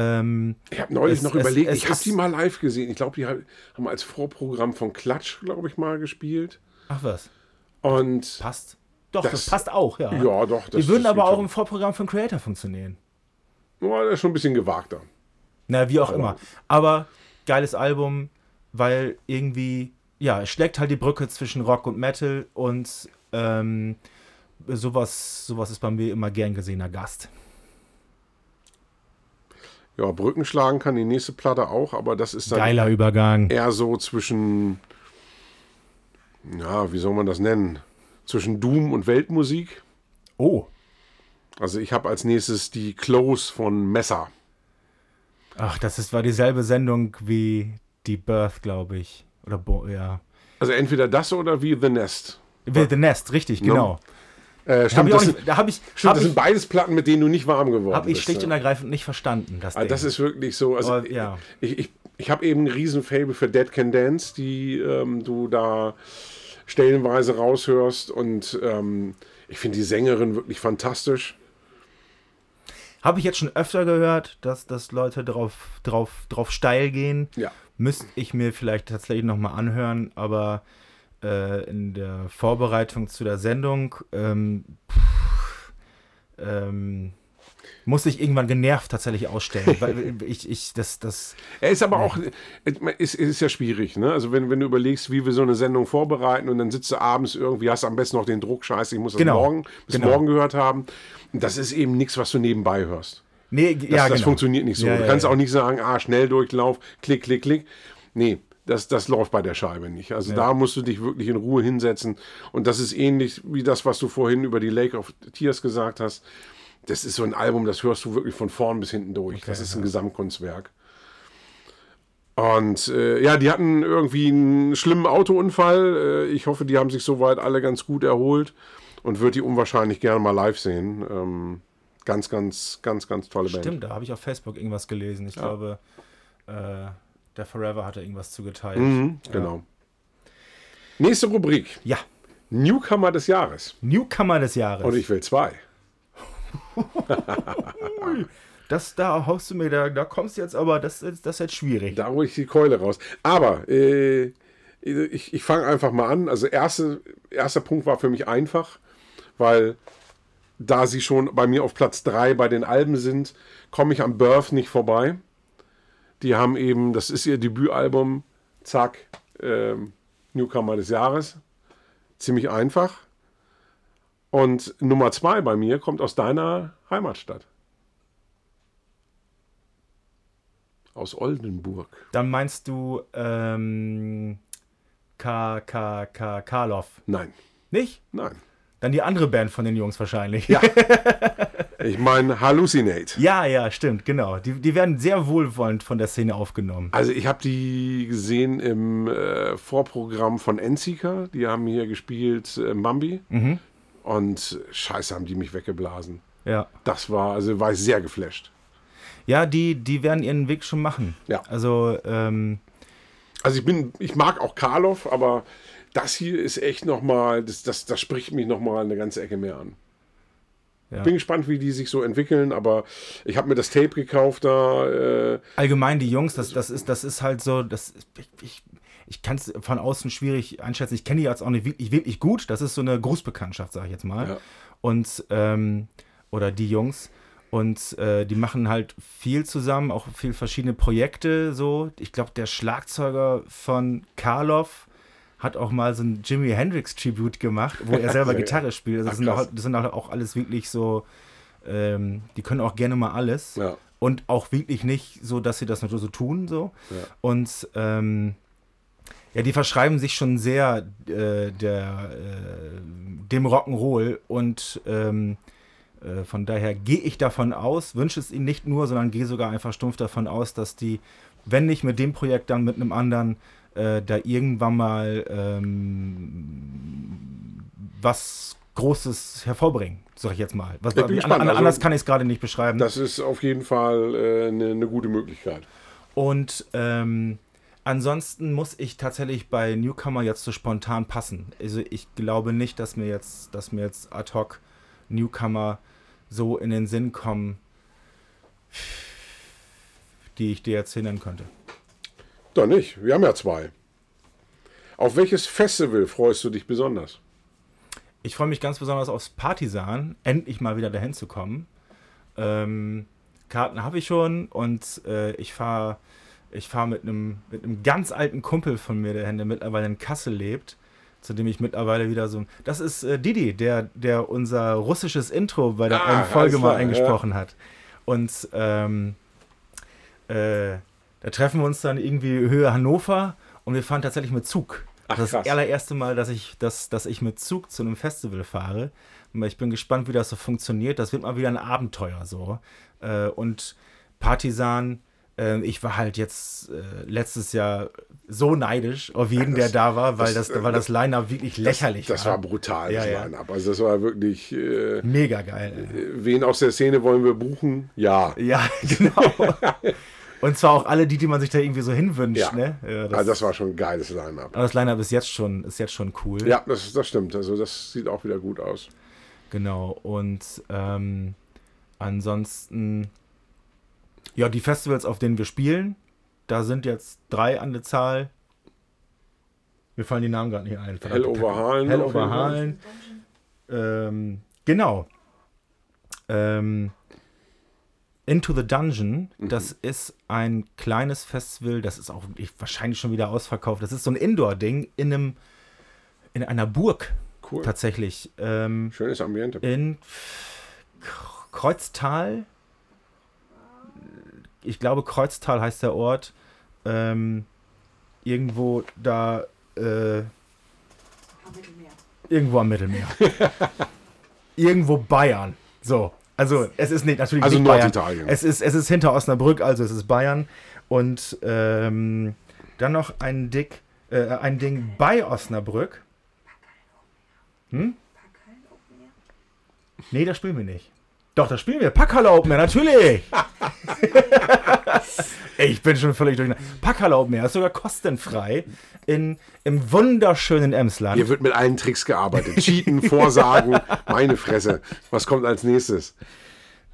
Ähm, Ich habe neulich Es- noch überlegt, es ich habe die mal live gesehen. Ich glaube, die ha- haben als Vorprogramm von Klatsch, glaube ich, mal gespielt. ach was, Und passt. Doch, Das- das, passt auch, ja. ja, doch. Das, Die würden aber auch schon. im Vorprogramm von Creator funktionieren. Ja, das ist schon ein bisschen gewagter. Na, wie auch Aber- immer. Aber geiles Album, weil irgendwie, ja, es schlägt halt die Brücke zwischen Rock und Metal und ähm, sowas, sowas ist bei mir immer gern gesehener Gast. Ja, Brücken schlagen kann die nächste Platte auch, aber das ist dann Geiler Übergang. eher so zwischen, ja, wie soll man das nennen? Zwischen Doom und Weltmusik. Oh. Also ich habe als nächstes die Close von Messer. Ach, das ist, war dieselbe Sendung wie die Birth, glaube ich. Oder, Bo ja. Also entweder das oder wie The Nest. Wie The Nest, richtig, No. Äh, Hab stimmt, ich auch das, nicht, sind, da habe ich, stimmt hab das ich, sind beides Platten, mit denen du nicht warm geworden hab ich bist. schlicht und ja. ergreifend nicht verstanden. Das, Also Ding. das ist wirklich so. Also Aber, ja. Ich, ich, ich habe eben ein Riesenfable für Dead Can Dance, die ähm, du da stellenweise raushörst. Und ähm, ich finde die Sängerin wirklich fantastisch. Habe ich jetzt schon öfter gehört, dass, dass Leute drauf, drauf, drauf steil gehen. Ja. Müsste ich mir vielleicht tatsächlich nochmal anhören, aber äh, in der Vorbereitung zu der Sendung ähm, pff, ähm, musste ich irgendwann genervt tatsächlich ausstellen. weil ich, ich, das, das, Er ist aber auch, es ist, ist ja schwierig, ne? Also wenn, wenn du überlegst, wie wir so eine Sendung vorbereiten und dann sitzt du abends irgendwie, hast am besten noch den Druck, scheiße, ich muss das Genau. morgen, bis Genau. morgen gehört haben. Das ist eben nichts, was du nebenbei hörst. nee, Das, ja, das genau. funktioniert nicht so. Ja, du kannst ja. auch nicht sagen, ah, Schnelldurchlauf, klick, klick, klick. Nee, das, das läuft bei der Scheibe nicht. Also da musst du dich wirklich in Ruhe hinsetzen. Und das ist ähnlich wie das, was du vorhin über die Lake of Tears gesagt hast. Das ist so ein Album, das hörst du wirklich von vorn bis hinten durch. das ist ein Gesamtkunstwerk. Und äh, ja, die hatten irgendwie einen schlimmen Autounfall. Äh, ich hoffe, die haben sich soweit alle ganz gut erholt und würde die unwahrscheinlich gerne mal live sehen. Ähm, ganz, ganz, ganz, ganz tolle Band. Stimmt, da habe ich auf Facebook irgendwas gelesen. Ich glaube, äh, der Forever hatte irgendwas zugeteilt. Mhm, genau. Nächste Rubrik. Ja, Newcomer des Jahres. Newcomer des Jahres. Und ich will zwei. Das, da haust du mir, da, da kommst du jetzt aber, das, ist- das ist jetzt schwierig. Da hole ich die Keule raus. Aber äh, ich, ich fange einfach mal an. Also erste, erster Punkt war für mich einfach, weil da sie schon bei mir auf Platz 3 bei den Alben sind, komme ich am Birth nicht vorbei. Die haben eben, das ist ihr Debütalbum, zack, ähm, Newcomer des Jahres. Ziemlich einfach. Und Nummer 2 bei mir kommt aus deiner Heimatstadt. Aus Oldenburg. Dann meinst du ähm, K, K, K, Karloff. Nein, Nicht? nein. Dann die andere Band von den Jungs wahrscheinlich. Ja. Ich meine Hallucinate. Ja, ja, stimmt, genau. Die, die werden sehr wohlwollend von der Szene aufgenommen. Also ich habe die gesehen im äh, Vorprogramm von Endseeker. Die haben hier gespielt äh, Bambi. Mhm. Und scheiße, haben die mich weggeblasen. Ja. Das war, also war ich sehr geflasht. Ja, die, die werden ihren Weg schon machen. Ja. Also, ähm, Also ich bin, ich mag auch Karloff, aber das hier ist echt nochmal, das, das, das spricht mich nochmal eine ganze Ecke mehr an. Ja. Bin gespannt, wie die sich so entwickeln, aber ich habe mir das Tape gekauft da. Äh, allgemein die Jungs, das, das, ist, das ist halt so, das, ich, ich, ich kann es von außen schwierig einschätzen. Ich kenne die jetzt auch nicht wirklich, wirklich gut. Das ist so eine Grußbekanntschaft, sage ich jetzt mal. Ja. Und, ähm, oder die Jungs. Und äh, die machen halt viel zusammen, auch viel verschiedene Projekte so. Ich glaube, der Schlagzeuger von Karloff hat auch mal so ein Jimi Hendrix Tribute gemacht, wo er selber. Gitarre spielt. Das, Ach, sind, auch, das sind auch alles wirklich so, ähm, die können auch gerne mal alles. ja. Und auch wirklich nicht so, dass sie das nur so tun, so. Ja. Und ähm, ja, die verschreiben sich schon sehr äh, der, äh, dem Rock'n'Roll und ähm, äh, von daher gehe ich davon aus, wünsche es ihnen nicht nur, sondern gehe sogar einfach stumpf davon aus, dass die, wenn nicht mit dem Projekt, dann mit einem anderen, äh, da irgendwann mal ähm, was Großes hervorbringen, sag ich jetzt mal. Was, Ich gespannt, an, also- anders kann ich es gerade nicht beschreiben. Das ist auf jeden Fall äh, eine, eine gute Möglichkeit. Und ähm, ansonsten muss ich tatsächlich bei Newcomer jetzt so spontan passen. Also ich glaube nicht, dass mir jetzt, dass mir jetzt ad hoc Newcomer so in den Sinn kommen, die ich dir jetzt nennen könnte. Doch nicht. Wir haben ja zwei. Auf welches Festival freust du dich besonders? Ich freue mich ganz besonders aufs Partisan, endlich mal wieder dahin zu kommen. Ähm, Karten habe ich schon und äh, ich fahre ich fahr mit einem mit einem ganz alten Kumpel von mir, der, der mittlerweile in Kassel lebt, zu dem ich mittlerweile wieder so. Das ist äh, Didi, der, der unser russisches Intro bei der Ah, einen Folge mal eingesprochen hat. Und ähm, äh, da treffen wir uns dann irgendwie Höhe Hannover und wir fahren tatsächlich mit Zug. Ach, das ist das allererste Mal, dass ich, dass, dass ich mit Zug zu einem Festival fahre. Ich bin gespannt, wie das so funktioniert. Das wird mal wieder ein Abenteuer so. Äh, und Partisan, äh, ich war halt jetzt äh, letztes Jahr so neidisch auf jeden, der Das- da war, weil das, das- weil das Line-Up wirklich lächerlich Das war. war brutal, Ja, das ja. Line-Up. Also das war wirklich, äh, Mega geil. wen aus der Szene wollen wir buchen? Ja. Ja, genau. Und zwar auch alle die, die man sich da irgendwie so hinwünscht. Ja. Ne? Ja, Das, also das war schon ein geiles Line-Up. aber das Line-Up ist jetzt schon, ist jetzt schon cool. Ja, das, das stimmt. Also das sieht auch wieder gut aus. Genau. Und ähm, ansonsten, ja, die Festivals, auf denen wir spielen, da sind jetzt drei an der Zahl. Mir fallen die Namen gerade nicht ein. Hell over Halen Hell auf jeden over Fall. Halen. Ähm, genau. Ähm, Into the Dungeon, Mhm. das ist ein kleines Festival, das ist auch wahrscheinlich schon wieder ausverkauft. Das ist so ein Indoor-Ding in einem in einer Burg Cool. tatsächlich. Ähm, Schönes Ambiente. in Kreuztal. Ich glaube, Kreuztal heißt der Ort. Ähm, irgendwo da. Äh, irgendwo am Mittelmeer. irgendwo Bayern. So. Also, es ist nicht, natürlich Also nicht Bayern. Norditalien. Es ist, es ist hinter Osnabrück, also es ist Bayern. Und ähm, dann noch ein, Dick, äh, ein Ding bei Osnabrück. Hm? Nee, das spielen wir nicht. Doch, das spielen wir. Packhalle Open natürlich. ich bin schon völlig durch. Packhalle Open Air ist sogar kostenfrei in, im wunderschönen Emsland. Hier wird mit allen Tricks gearbeitet. Cheaten, Vorsagen, meine Fresse. Was kommt als nächstes?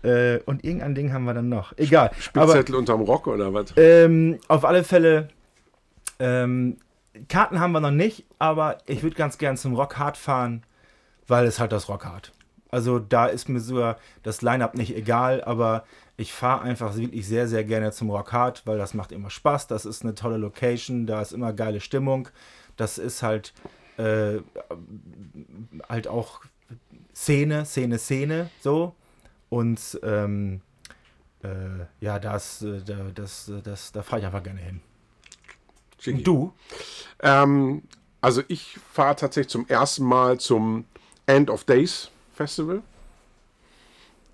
Äh, und irgendein Ding haben wir dann noch. Egal. Aber Spickzettel unterm Rock oder was? ähm, auf alle Fälle, ähm, Karten haben wir noch nicht, aber ich würde ganz gern zum Rockhard fahren, weil es halt das Rockhard. Also da ist mir sogar das Line-Up nicht egal, aber ich fahre einfach wirklich sehr, sehr gerne zum Rockhard, weil das macht immer Spaß. Das ist eine tolle Location, da ist immer geile Stimmung. Das ist halt, äh, halt auch Szene, Szene, Szene, so. Und ähm, äh, ja, das, äh, da, das, äh, das, da fahre ich einfach gerne hin. Schicki. Und du? Ähm, also ich fahre tatsächlich zum ersten Mal zum End of Days Festival.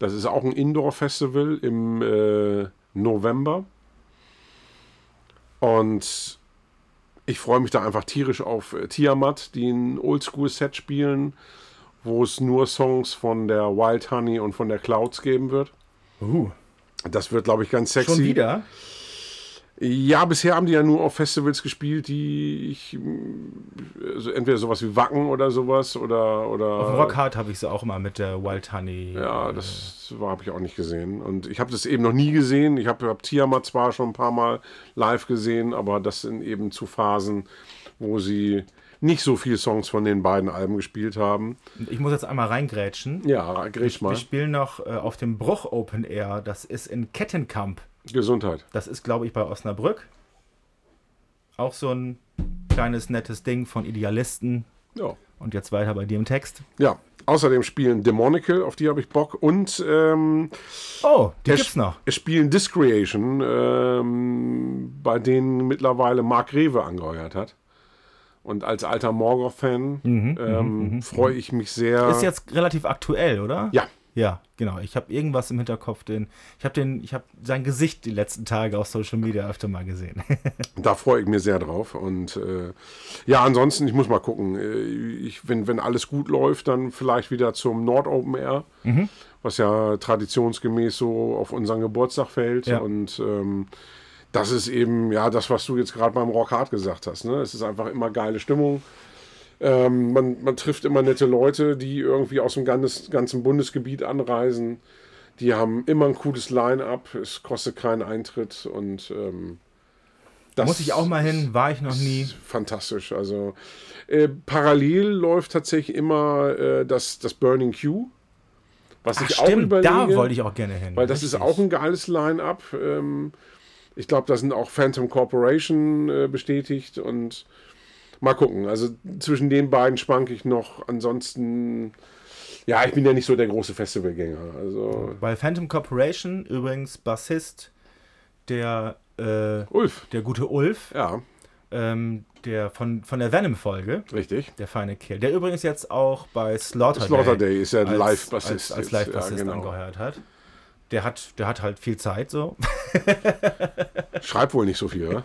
Das ist auch ein Indoor-Festival im äh, November. Und ich freue mich da einfach tierisch auf äh, Tiamat, die ein Oldschool-Set spielen, wo es nur Songs von der Wild Honey und von der Clouds geben wird. Uh, Das wird, glaube ich, ganz sexy. schon wieder? Ja, bisher haben die ja nur auf Festivals gespielt, die ich also entweder sowas wie Wacken oder sowas oder oder Auf dem Rockhard habe ich sie auch mal mit der Wild Honey. ja, das habe ich auch nicht gesehen und ich habe das eben noch nie gesehen. Ich habe hab Tiamat zwar schon ein paar Mal live gesehen, aber das sind eben zu Phasen, wo sie nicht so viele Songs von den beiden Alben gespielt haben. Ich muss jetzt einmal reingrätschen. Ja, grätsch mal. Wir spielen noch äh, auf dem Bruch Open Air. Das ist in Kettenkamp. Gesundheit. Das ist, glaube ich, bei Osnabrück. Auch so ein kleines, nettes Ding von Idealisten. Ja. Und jetzt weiter bei dir im Text. Ja. Außerdem spielen Demonical, auf die habe ich Bock. Und ähm, Oh, die es, gibt's noch. es spielen Discreation, ähm, bei denen mittlerweile Mark Rewe angeheuert hat. Und als alter Morgoth-Fan ähm, freue ich mich sehr. Mhm, Ist jetzt relativ aktuell, oder? ja, Ja, genau. Ich habe irgendwas im Hinterkopf, den. Ich habe den, ich habe sein Gesicht die letzten Tage auf Social Media öfter mal gesehen. da freue ich mich sehr drauf. Und äh, ja, ansonsten, ich muss mal gucken. Äh, Ich, wenn, wenn alles gut läuft, dann vielleicht wieder zum Nord Open Air, was ja traditionsgemäß so auf unseren Geburtstag fällt. Ja. Und ähm, das ist eben, ja, das, was du jetzt gerade beim Rock Hard gesagt hast. Ne? Es ist einfach immer geile Stimmung. Ähm, man, man trifft immer nette Leute, die irgendwie aus dem ganzen, ganzen Bundesgebiet anreisen. Die haben immer ein cooles Line-up. Es kostet keinen Eintritt und ähm, das Muss ich auch mal hin, war ich noch nie. ist fantastisch. Also äh, parallel läuft tatsächlich immer äh, das, das Burning Q. Was Ach, ich auch stimmt, überlege. da wollte ich auch gerne hin. Weil das ist Richtig. auch ein geiles Line-up. Ähm, ich glaube, da sind auch Phantom Corporation äh, bestätigt und mal gucken. Also zwischen den beiden schwank ich noch. Ansonsten, ja, ich bin ja nicht so der große Festivalgänger. Also Bei Phantom Corporation übrigens Bassist der, äh, Ulf, der gute Ulf, ja, ähm, der von, von der Venom-Folge, richtig. der feine Kill, der übrigens jetzt auch bei Slaughter, Slaughter Day ist ja als, Live-Bassist als, als jetzt. Live-Bassist Ja, genau. angeheuert hat. Der hat, der hat halt viel Zeit so. Schreibt wohl nicht so viel, oder?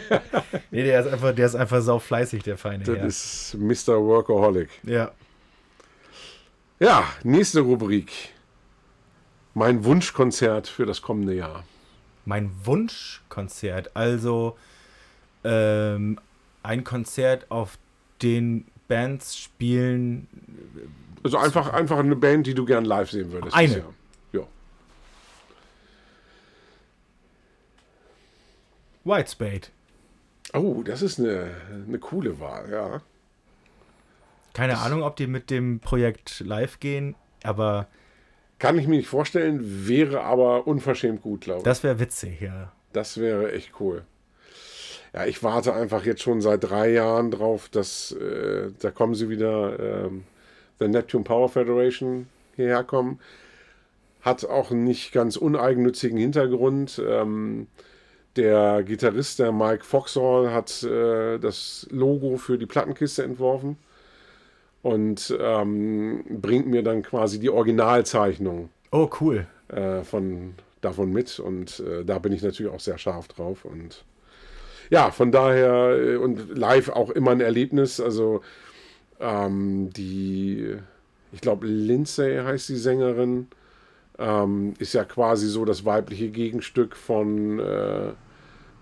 nee, der ist einfach, der ist einfach sau fleißig, der feine Das Herr. ist Mr. Workaholic. Ja. Ja, nächste Rubrik. Mein Wunschkonzert für das kommende Jahr. Mein Wunschkonzert, also ähm, ein Konzert, auf den Bands spielen. Also einfach, einfach eine Band, die du gern live sehen würdest. Eine. dieses Jahr. Ja. Whitespade. Oh, das ist eine, eine coole Wahl, ja. Keine Ahnung, ob die mit dem Projekt live gehen, aber Kann ich mir nicht vorstellen, wäre aber unverschämt gut, glaube ich. das wäre witzig, ja. Das wäre echt cool. Ja, ich warte einfach jetzt schon seit drei Jahren drauf, dass äh, da kommen sie wieder, ähm, der Neptune Power Federation hierher kommen. Hat auch einen nicht ganz uneigennützigen Hintergrund. Ähm, der Gitarrist, der Mike Foxhall, hat äh, das Logo für die Plattenkiste entworfen und ähm, bringt mir dann quasi die Originalzeichnung Oh, cool. äh, von, davon mit und äh, da bin ich natürlich auch sehr scharf drauf und ja, von daher äh, und live auch immer ein Erlebnis, also ähm, die, ich glaube Lindsay heißt die Sängerin, ähm, ist ja quasi so das weibliche Gegenstück von äh,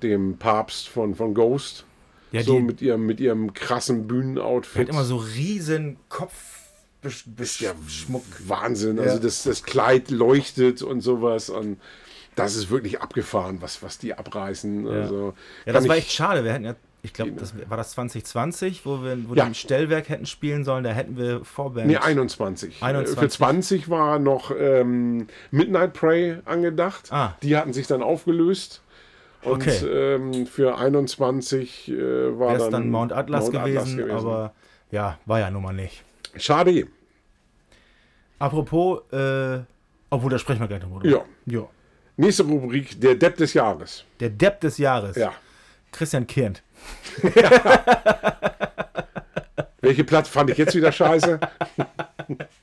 dem Papst von, von Ghost. Ja, so mit ihrem, mit ihrem krassen Bühnenoutfit. hat immer so riesen Kopf ist ja Schmuck. Wahnsinn. Ja. Also das, das Kleid leuchtet und sowas. Und das ist wirklich abgefahren, was, was die abreißen. Also, Ja, das war echt schade. Wir hätten ja, ich glaube, das war das 2020, wo wir wo Ja. die im Stellwerk hätten spielen sollen. Da hätten wir Vorband. Nee, 21. 21. Für 20 war noch ähm, Midnight Prey angedacht. Ah. Die hatten sich dann aufgelöst. Und Okay. ähm, für 21 äh, war dann, dann Mount Atlas, Mount gewesen, aber ja, war ja nun mal nicht. Schade. Apropos, äh, obwohl, da sprechen wir gleich drüber. Ja. ja. Nächste Rubrik, der Depp des Jahres. Der Depp des Jahres. Ja. Christian Kirnt. Welche Platte fand ich jetzt wieder scheiße?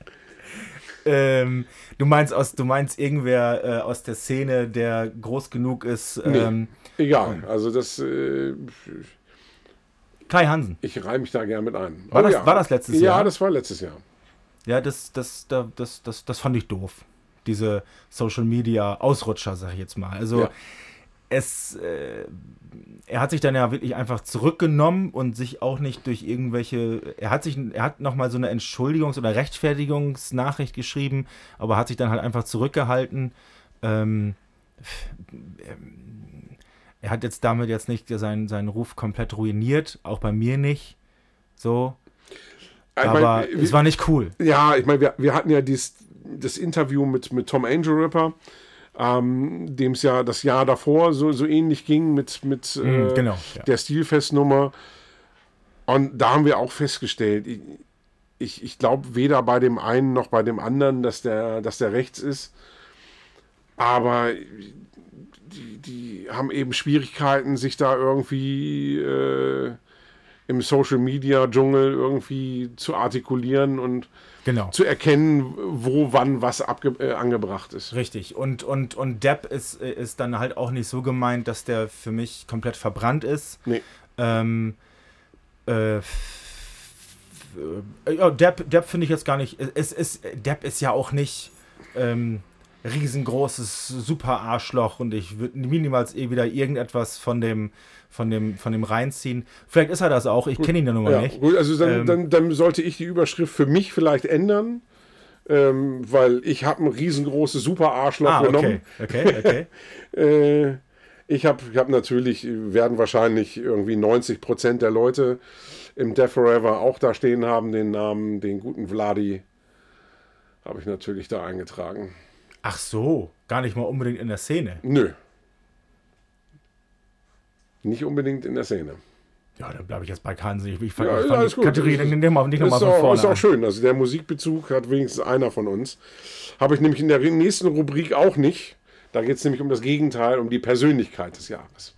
ähm, du meinst aus, du meinst irgendwer äh, aus der Szene, der groß genug ist. Ähm, nee, egal. Also das. Äh, Kai Hansen. Ich reihe mich da gern mit ein. War, oh, das, ja. war das letztes ja, Jahr? Ja, das war letztes Jahr. Ja, das, das, das, das, das, das fand ich doof. Diese Social Media Ausrutscher, sag ich jetzt mal. Also ja. Es, äh, er hat sich dann ja wirklich einfach zurückgenommen und sich auch nicht durch irgendwelche, er hat sich, er hat nochmal so eine Entschuldigungs- oder Rechtfertigungsnachricht geschrieben, aber hat sich dann halt einfach zurückgehalten. Ähm, er hat jetzt damit jetzt nicht seinen, seinen Ruf komplett ruiniert, auch bei mir nicht. So. Ich aber mein, es war nicht cool. Ja, ich meine, wir, wir hatten ja dies, das Interview mit, mit Tom Angel Ripper, ähm, dem es ja das Jahr davor so, so ähnlich ging mit, mit mm, genau, ja. der Stilfestnummer. Und da haben wir auch festgestellt, ich, ich, ich glaube weder bei dem einen noch bei dem anderen, dass der, dass der rechts ist. Aber die, die haben eben Schwierigkeiten, sich da irgendwie äh, im Social Media Dschungel irgendwie zu artikulieren und genau. zu erkennen, wo, wann, was abge äh, angebracht ist. Richtig. Und, und, und Depp ist, ist dann halt auch nicht so gemeint, dass der für mich komplett verbrannt ist. Nee. Ähm, äh, ja, Depp, Depp finde ich jetzt gar nicht. Es ist, Depp ist ja auch nicht. Ähm, riesengroßes Super-Arschloch und ich würde niemals eh wieder irgendetwas von dem, von dem, von dem reinziehen. Vielleicht ist er das auch, ich kenne ihn ja nun mal ja, nicht. Gut, also dann, ähm, dann, dann, sollte ich die Überschrift für mich vielleicht ändern, ähm, weil ich habe ein riesengroßes Super-Arschloch ah, genommen. Okay, okay, okay. äh, ich habe ich hab natürlich, werden wahrscheinlich irgendwie 90 Prozent der Leute im Death Forever auch da stehen haben, den Namen, den guten Vladi, habe ich natürlich da eingetragen. Ach so, gar nicht mal unbedingt in der Szene. Nö. Nicht unbedingt in der Szene. Ja, dann bleibe ich jetzt bei Kansi. Ich, ich fand, ja, ich fand die Kategorie dann nicht nochmal nicht noch von vorne. Ist auch schön. Also der Musikbezug hat wenigstens einer von uns. Habe ich nämlich in der nächsten Rubrik auch nicht. Da geht es nämlich um das Gegenteil, um die Persönlichkeit des Jahres.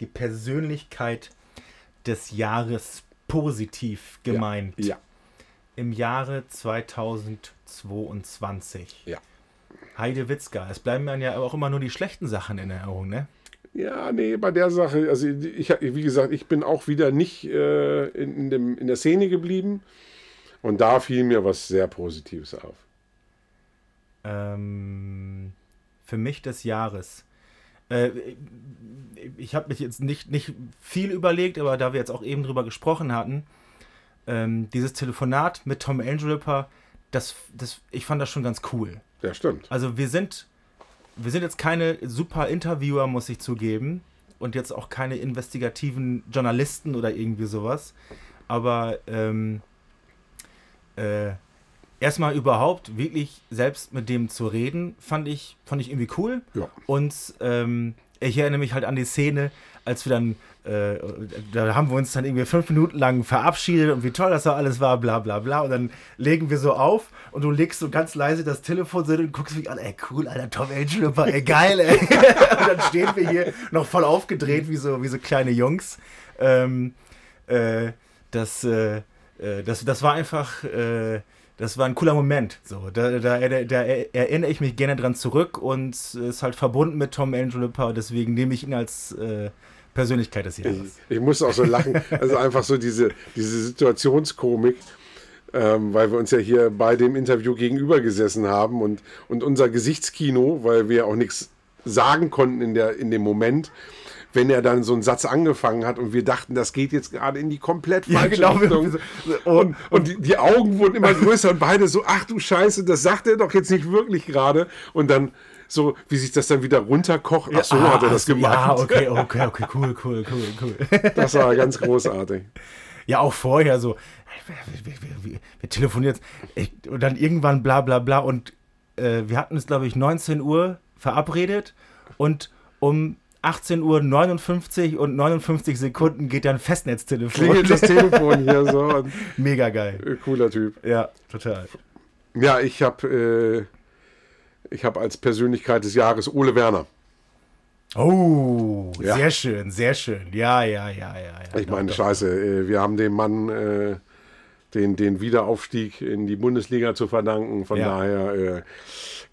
Die Persönlichkeit des Jahres positiv gemeint. Ja. ja. Im Jahre 2000 22. Ja. Heide Witzka. Es bleiben dann ja auch immer nur die schlechten Sachen in Erinnerung, ne? Ja, nee, bei der Sache, also ich, wie gesagt, ich bin auch wieder nicht äh, in, in, dem, in der Szene geblieben. Und da fiel mir was sehr Positives auf. Ähm, für mich des Jahres. Äh, ich habe mich jetzt nicht, nicht viel überlegt, aber da wir jetzt auch eben drüber gesprochen hatten, ähm, dieses Telefonat mit Tom Angelipper, das, das, ich fand das schon ganz cool. Ja, stimmt. Also wir sind, wir sind jetzt keine super Interviewer, muss ich zugeben. Und jetzt auch keine investigativen Journalisten oder irgendwie sowas. Aber ähm, äh, erstmal überhaupt wirklich selbst mit dem zu reden, fand ich, fand ich irgendwie cool. Ja. Und ähm, ich erinnere mich halt an die Szene, als wir dann, äh, da haben wir uns dann irgendwie fünf Minuten lang verabschiedet und wie toll das da alles war, bla bla bla. Und dann legen wir so auf und du legst so ganz leise das Telefon so und guckst mich an, ey cool, Alter, Tom Angelipper, ey geil, ey. und dann stehen wir hier noch voll aufgedreht wie so, wie so kleine Jungs. Ähm, äh, das, äh, äh das, das war einfach äh, das war ein cooler Moment. So, da, da, da, da, erinnere ich mich gerne dran zurück und ist halt verbunden mit Tom Angelipper, deswegen nehme ich ihn als äh, Persönlichkeit des Jahres. Ich, ich muss auch so lachen. Also einfach so diese, diese Situationskomik, ähm, weil wir uns ja hier bei dem Interview gegenüber gesessen haben und, und unser Gesichtskino, weil wir auch nichts sagen konnten in, der, in dem Moment, wenn er dann so einen Satz angefangen hat und wir dachten, das geht jetzt gerade in die komplett falsche ja, genau. Richtung. Und, und die, die, Augen wurden immer größer und beide so, ach du Scheiße, das sagt er doch jetzt nicht wirklich gerade. Und dann so, wie sich das dann wieder runterkocht. Ach so, ja, hat er das gemacht. Ja, okay, okay, okay, cool, cool, cool, cool. Das war ganz großartig. Ja, auch vorher so, wir, wir, wir, wir telefonieren jetzt und dann irgendwann bla bla bla und äh, wir hatten es, glaube ich, 19 Uhr verabredet und um 18.59 Uhr und 59 Sekunden geht dann Festnetztelefon. Klingelt das Telefon hier so. Mega geil. Cooler Typ. Ja, total. Ja, ich habe äh, ich habe als Persönlichkeit des Jahres Ole Werner. Oh, ja. sehr schön, sehr schön. Ja, ja, ja, ja. ja ich meine, scheiße, äh, wir haben den Mann, äh, den, den Wiederaufstieg in die Bundesliga zu verdanken. Von Ja. daher äh,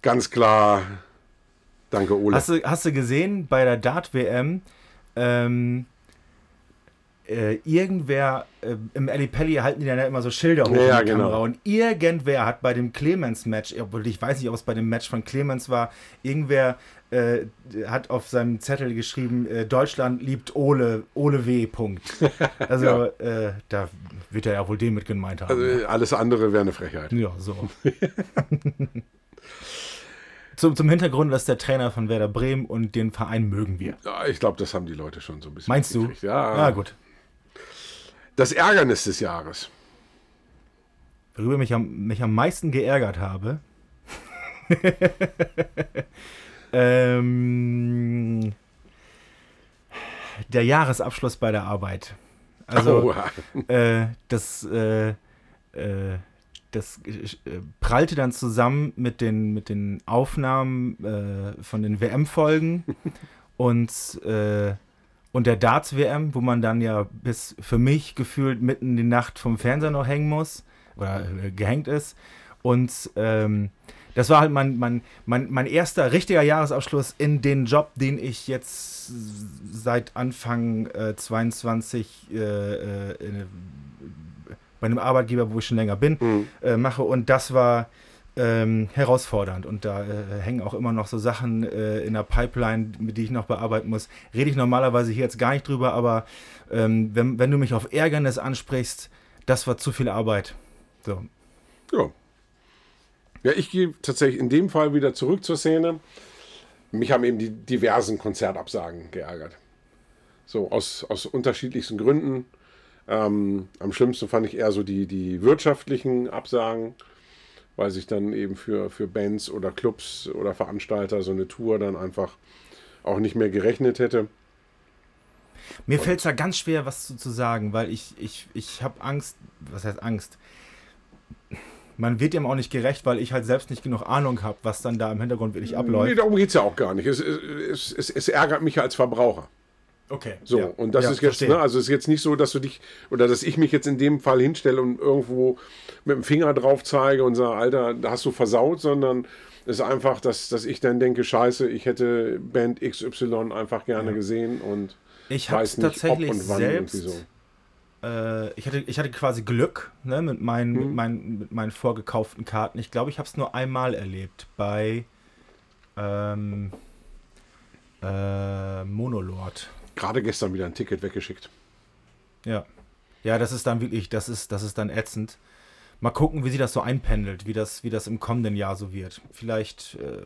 ganz klar, danke Ole. Hast du, hast du gesehen bei der Dart-WM, ähm, äh, irgendwer, äh, im Ali Pelli halten die dann ja immer so Schilder hoch Ja, in die genau. Kamera und irgendwer hat bei dem Clemens-Match, obwohl ich weiß nicht, ob es bei dem Match von Clemens war, irgendwer äh, hat auf seinem Zettel geschrieben, äh, Deutschland liebt Ole, Ole W. Punkt. Also Ja. äh, da wird er ja wohl den mit gemeint haben. also, alles andere wäre eine Frechheit. Ja, so. zum, zum Hintergrund, das ist der Trainer von Werder Bremen und den Verein mögen wir. Ja, ich glaube, das haben die Leute schon so ein bisschen. Meinst du? Ja, Ja, gut. Das Ärgernis des Jahres. Worüber mich am, mich am meisten geärgert habe. ähm, der Jahresabschluss bei der Arbeit. Also, äh, das, äh, äh, das äh, prallte dann zusammen mit den, mit den Aufnahmen äh, von den WM-Folgen und, äh, und der Darts-WM, wo man dann ja bis für mich gefühlt mitten in die Nacht vom Fernseher noch hängen muss oder äh, gehängt ist. Und ähm, das war halt mein, mein, mein, mein erster richtiger Jahresabschluss in den Job, den ich jetzt seit Anfang äh, 22 äh, äh, in, bei einem Arbeitgeber, wo ich schon länger bin, Mhm. äh, mache. Und das war ähm, herausfordernd. Und da äh, hängen auch immer noch so Sachen äh, in der Pipeline, mit die ich noch bearbeiten muss. Rede ich normalerweise hier jetzt gar nicht drüber, aber ähm, wenn, wenn du mich auf Ärgernis ansprichst, das war zu viel Arbeit. So. Ja. Ja, ich gehe tatsächlich in dem Fall wieder zurück zur Szene. Mich haben eben die diversen Konzertabsagen geärgert. So aus, aus unterschiedlichsten Gründen. Ähm, am schlimmsten fand ich eher so die, die wirtschaftlichen Absagen, weil sich dann eben für, für Bands oder Clubs oder Veranstalter so eine Tour dann einfach auch nicht mehr gerechnet hätte. Mir fällt es da ganz schwer, was zu, zu sagen, weil ich, ich, ich habe Angst, was heißt Angst? Man wird dem auch nicht gerecht, weil ich halt selbst nicht genug Ahnung habe, was dann da im Hintergrund wirklich Nee, abläuft. darum geht es ja auch gar nicht. Es, es, es, es ärgert mich als Verbraucher. Okay. So, ja. und das Ja, ist jetzt, ne, also es ist jetzt nicht so, dass du dich, oder dass ich mich jetzt in dem Fall hinstelle und irgendwo mit dem Finger drauf zeige und sage, Alter, da hast du versaut, sondern es ist einfach, dass, dass ich dann denke, scheiße, ich hätte Band XY einfach gerne gesehen und Ich weiß nicht, ob tatsächlich und wann selbst. irgendwie so. Äh, ich, hatte, ich hatte quasi Glück ne, mit, meinen, Mhm. mit, meinen, mit meinen vorgekauften Karten. Ich glaube, ich habe es nur einmal erlebt bei ähm, äh, Monolord. Gerade gestern wieder ein Ticket weggeschickt. Ja. Ja, das ist dann wirklich, das ist, das ist dann ätzend. Mal gucken, wie sich das so einpendelt, wie das, wie das im kommenden Jahr so wird. Vielleicht, äh,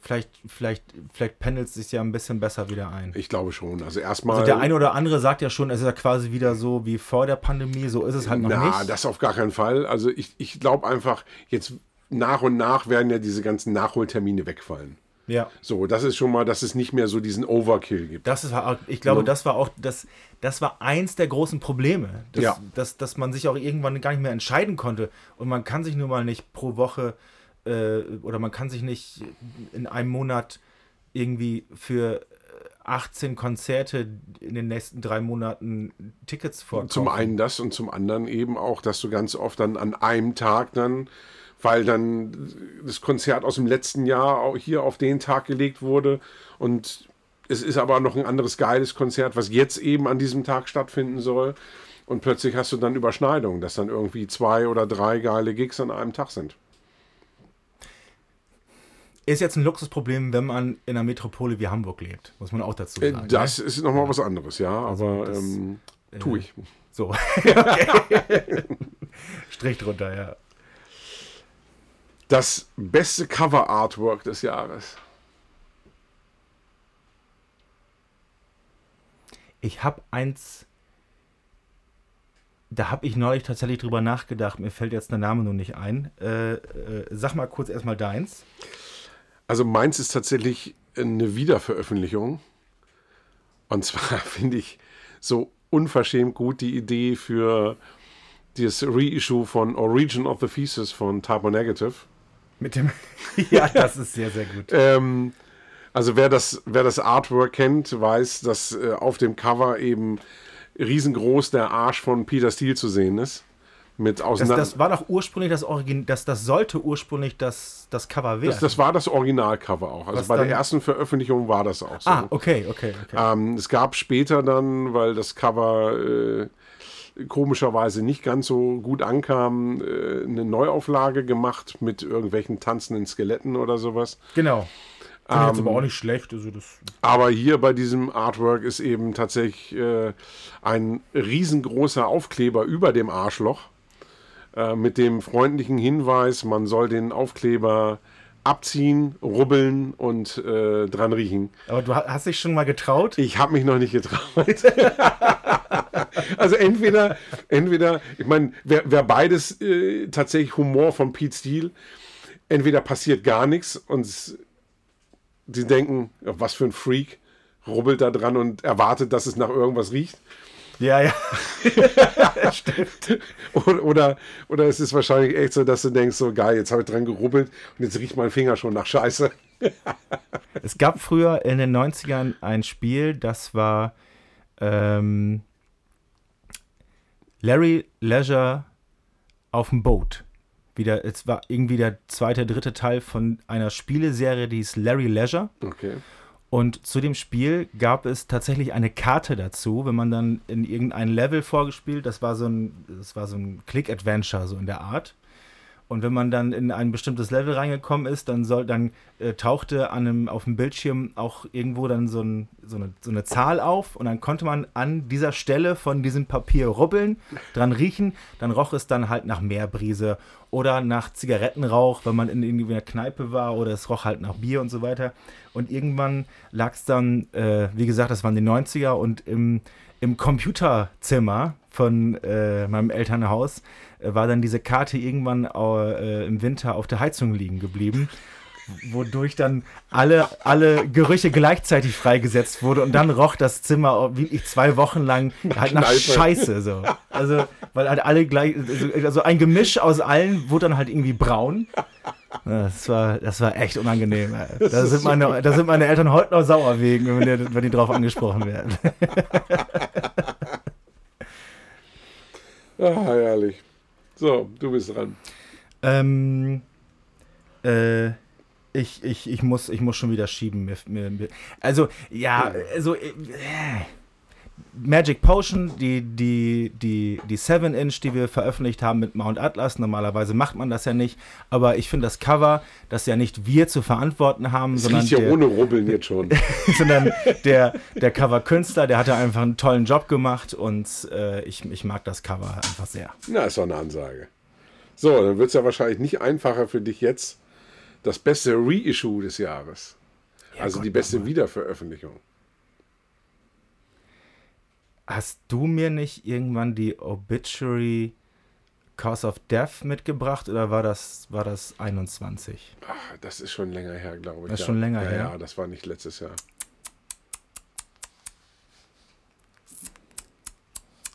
vielleicht, vielleicht, vielleicht pendelt es sich ja ein bisschen besser wieder ein. Ich glaube schon. Also erstmal. Also der eine oder andere sagt ja schon, es ist ja quasi wieder so wie vor der Pandemie, so ist es halt noch Na, nicht. das auf gar keinen Fall. Also ich, ich glaube einfach, jetzt nach und nach werden ja diese ganzen Nachholtermine wegfallen. Ja. So, das ist schon mal, dass es nicht mehr so diesen Overkill gibt. Das ist, ich glaube, Ja. das war auch das, das war eins der großen Probleme, dass, Ja. dass, dass man sich auch irgendwann gar nicht mehr entscheiden konnte und man kann sich nun mal nicht pro Woche äh, oder man kann sich nicht in einem Monat irgendwie für äh, 18 Konzerte in den nächsten drei Monaten Tickets vorkaufen. Zum einen das und zum anderen eben auch, dass du ganz oft dann an einem Tag dann, weil dann das Konzert aus dem letzten Jahr auch hier auf den Tag gelegt wurde und es ist aber noch ein anderes geiles Konzert, was jetzt eben an diesem Tag stattfinden soll. Und plötzlich hast du dann Überschneidungen, dass dann irgendwie zwei oder drei geile Gigs an einem Tag sind. Ist jetzt ein Luxusproblem, wenn man in einer Metropole wie Hamburg lebt, muss man auch dazu Äh, sagen. Das ist nochmal was anderes, ja, Also aber das, ähm, tue ich. ne? So. Strich drunter, ja. Das beste Cover-Artwork des Jahres. Ich habe eins. Da habe ich neulich tatsächlich drüber nachgedacht. Mir fällt jetzt der Name nur nicht ein. Äh, äh, sag mal kurz erstmal deins. Also meins ist tatsächlich eine Wiederveröffentlichung. Und zwar finde ich so unverschämt gut die Idee für das Reissue von Origin of the Thesis von Typo Negative. Mit dem. ja, das ist sehr, sehr gut. Ähm, also wer das, wer das Artwork kennt, weiß, dass äh, auf dem Cover eben riesengroß der Arsch von Peter Steele zu sehen ist. mit Das, auseinander. das war doch ursprünglich das Origin, das, das sollte ursprünglich das, das Cover werden. Das, das war das Originalcover auch. Also Was bei dann- der ersten Veröffentlichung war das auch so. ah, okay, okay, okay. Ähm, es gab später dann, weil das Cover äh, komischerweise nicht ganz so gut ankam, äh, eine Neuauflage gemacht mit irgendwelchen tanzenden Skeletten oder sowas. Genau. Finde ich jetzt Ähm, aber auch nicht schlecht. Also das, Aber hier bei diesem Artwork ist eben tatsächlich äh, ein riesengroßer Aufkleber über dem Arschloch äh, mit dem freundlichen Hinweis, man soll den Aufkleber abziehen, rubbeln und äh, dran riechen. aber du ha- hast dich schon mal getraut? Ich habe mich noch nicht getraut. also entweder, entweder, ich meine, wer, wer beides äh, tatsächlich Humor von Pete Steele, entweder passiert gar nichts und s- die denken, was für ein Freak, rubbelt da dran und erwartet, dass es nach irgendwas riecht. Ja, ja. Oder, oder, oder es ist wahrscheinlich echt so, dass du denkst, so geil, jetzt habe ich dran gerubbelt und jetzt riecht mein Finger schon nach Scheiße. Es gab früher in den 90ern ein Spiel, das war ähm, Larry Leisure auf dem Boot. Wieder, es war irgendwie der zweite, dritte Teil von einer Spieleserie, die hieß Larry Leisure. Okay. Und zu dem Spiel gab es tatsächlich eine Karte dazu, wenn man dann in irgendein Level vorgespielt, das war so ein, das war so ein Click-Adventure, so in der Art. Und wenn man dann in ein bestimmtes Level reingekommen ist, dann soll, dann äh, tauchte an einem, auf dem Bildschirm auch irgendwo dann so, ein, so, eine, so eine Zahl auf und dann konnte man an dieser Stelle von diesem Papier rubbeln, dran riechen, dann roch es dann halt nach Meerbrise oder nach Zigarettenrauch, wenn man in irgendwie einer Kneipe war oder es roch halt nach Bier und so weiter. Und irgendwann lag es dann, äh, wie gesagt, das waren die 90er und im, im Computerzimmer von äh, meinem Elternhaus war dann diese Karte irgendwann äh, im Winter auf der Heizung liegen geblieben. Wodurch dann alle, alle Gerüche gleichzeitig freigesetzt wurde und dann roch das Zimmer wirklich zwei Wochen lang halt nach. Scheiße. So. Also, weil halt alle gleich, also, also ein Gemisch aus allen wurde dann halt irgendwie braun. Das war, das war echt unangenehm. ey. Da sind, meine, da sind meine Eltern heute noch sauer wegen, wenn die, wenn die drauf angesprochen werden. Ah, herrlich. So, du bist dran. Ähm, äh, ich, ich, ich, muss, ich muss schon wieder schieben. Mir, mir, mir, also, ja, also, äh, Magic Potion, die, die, die, die 7-Inch, die wir veröffentlicht haben mit Mount Atlas. Normalerweise macht man das ja nicht. Aber ich finde das Cover, das ja nicht wir zu verantworten haben, Es sondern ja der, ohne Rubbeln jetzt schon. sondern der, der Cover-Künstler, der hatte einfach einen tollen Job gemacht und äh, ich, ich mag das Cover einfach sehr. Na, ist doch eine Ansage. So, dann wird es ja wahrscheinlich nicht einfacher für dich jetzt das beste Reissue des Jahres. also Gott, die beste. Wiederveröffentlichung. Hast du mir nicht irgendwann die Obituary Cause of Death mitgebracht oder war das, war das 21? Ach, das ist schon länger her, glaube ich. Das ist ja. schon länger ja, her? Ja, das war nicht letztes Jahr.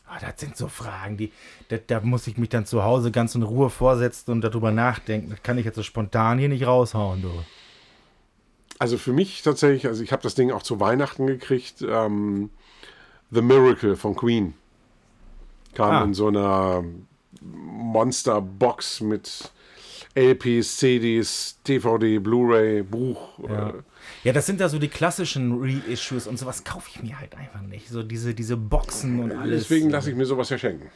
Ah, das sind so Fragen, die, da, da muss ich mich dann zu Hause ganz in Ruhe vorsetzen und darüber nachdenken. Das kann ich jetzt so spontan hier nicht raushauen, du. Also für mich tatsächlich, also ich habe das Ding auch zu Weihnachten gekriegt. Ähm, The Miracle von Queen kam Ah. in so einer Monster-Box mit LPs, CDs, DVD, Blu-ray, Buch. Ja. Äh, Ja, das sind ja so die klassischen Reissues und sowas kaufe ich mir halt einfach nicht. So diese, diese Boxen und alles. deswegen lasse ich mir sowas ja schenken.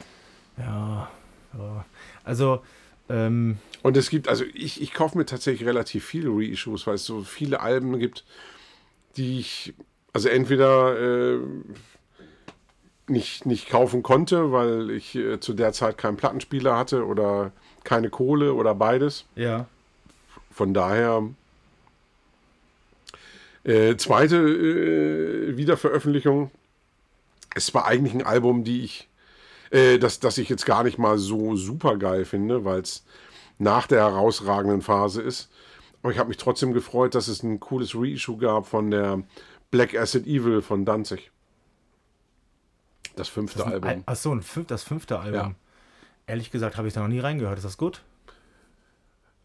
Ja, ja. Also, ähm, Und es gibt, also ich, ich kaufe mir tatsächlich relativ viele Reissues, weil es so viele Alben gibt, die ich, also entweder äh, nicht, nicht kaufen konnte, weil ich äh, zu der Zeit keinen Plattenspieler hatte oder keine Kohle oder beides. ja. Von daher. Äh, zweite äh, Wiederveröffentlichung. Es war eigentlich ein Album, die ich, äh, das, das ich jetzt gar nicht mal so super geil finde, weil es nach der herausragenden Phase ist. Aber ich habe mich trotzdem gefreut, dass es ein cooles Reissue gab von der Black Acid Evil von Danzig. Das fünfte Album. Achso, ein fünf, das fünfte Album. Ja. Ehrlich gesagt habe ich da noch nie reingehört. Ist das gut?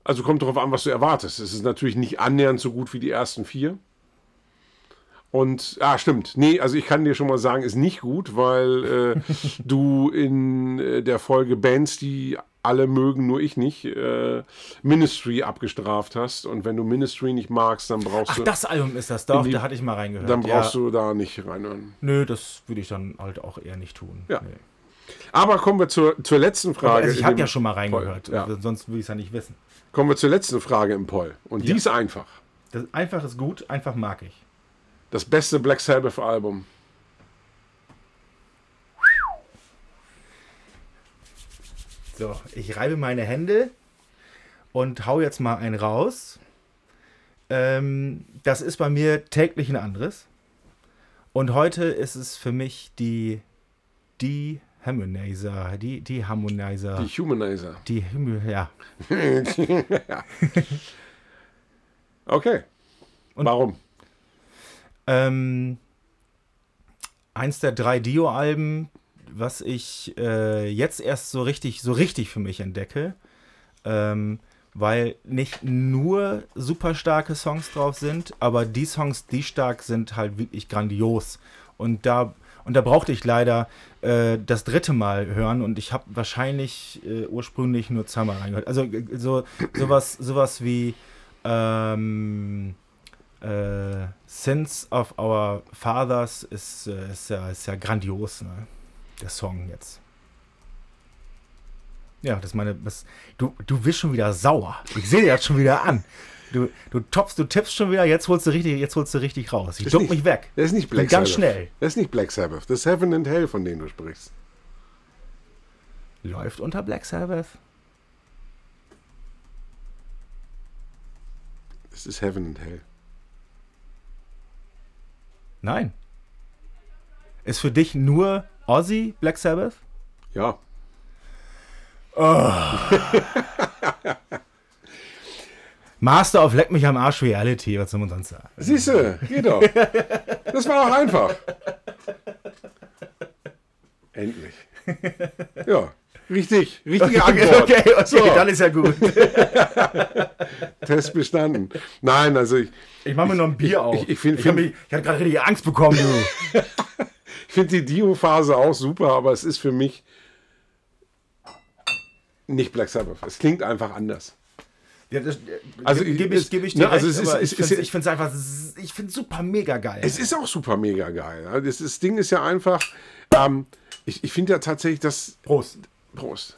Also kommt darauf an, was du erwartest. Es ist natürlich nicht annähernd so gut wie die ersten vier. Und, ah, stimmt. Nee, also ich kann dir schon mal sagen, ist nicht gut, weil äh, du in äh, der Folge Bands, die alle mögen, nur ich nicht, äh, Ministry abgestraft hast. Und wenn du Ministry nicht magst, dann brauchst Ach, du. das Album ist das, doch, die- da hatte ich mal reingehört. dann brauchst ja. du da nicht reinhören. Nö, das würde ich dann halt auch eher nicht tun. Ja. Nee. Aber kommen wir zur, zur letzten Frage. Also ich habe ja schon mal reingehört. Ja. sonst würde ich es ja nicht wissen. Kommen wir zur letzten Frage im Poll. Und die Ja. ist einfach. Das einfach ist gut, einfach mag ich. Das beste Black Sabbath So, ich reibe meine Hände und hau jetzt mal einen raus. Ähm, das ist bei mir täglich ein anderes. Und heute ist es für mich die, die Harmonizer, die, die Harmonizer, Die Humanizer. die, Himmel- ja. Okay. Und- Warum? Ähm, eins der drei Dio-Alben, was ich äh, jetzt erst so richtig, so richtig für mich entdecke, ähm, weil nicht nur super starke Songs drauf sind, aber die Songs, die stark sind, halt wirklich grandios. Und da, und da brauchte ich leider äh, das dritte Mal hören und ich habe wahrscheinlich äh, ursprünglich nur zweimal reingehört. Also äh, so sowas, sowas wie ähm, äh, Sins of Our Fathers ist, äh, ist, ja, ist ja grandios, ne? Der Song jetzt. Ja, das meine. Das, du, du bist schon wieder sauer. Ich sehe dir das schon wieder an. Du, du toppst, du tippst schon wieder, jetzt holst du richtig, jetzt holst du richtig raus. Ich duck mich weg. Das ist nicht Bin Black ganz Sabbath. schnell. Das ist nicht Black Sabbath. Das ist Heaven and Hell, von denen du sprichst. Läuft unter Black Sabbath? Das ist Heaven and Hell. Nein. Ist für dich nur Ozzy Black Sabbath? Ja. Master of Leck mich am Arsch Reality, was soll man sonst sagen? Siehst du, geht doch. Das war doch einfach. Endlich. Ja, richtig. Richtige Antwort. Okay, okay, So. dann ist ja gut. Test bestanden. Nein, also ich, Ich mache mir noch ein Bier auf. ich- ich find- ich, hab mich- ich hatte gerade richtig Angst bekommen, du. ich finde die Dio-Phase auch super, aber es ist für mich nicht Black Sabbath. Es klingt einfach anders. Ja, das, Also, also gebe es- ich, geb ich ne, dir also recht, es ist- es ich ist- finde es einfach, ich finde super mega geil. Es ist auch super mega geil. Das, das Ding ist ja einfach, ähm, ich, ich finde ja tatsächlich, dass Prost. Prost.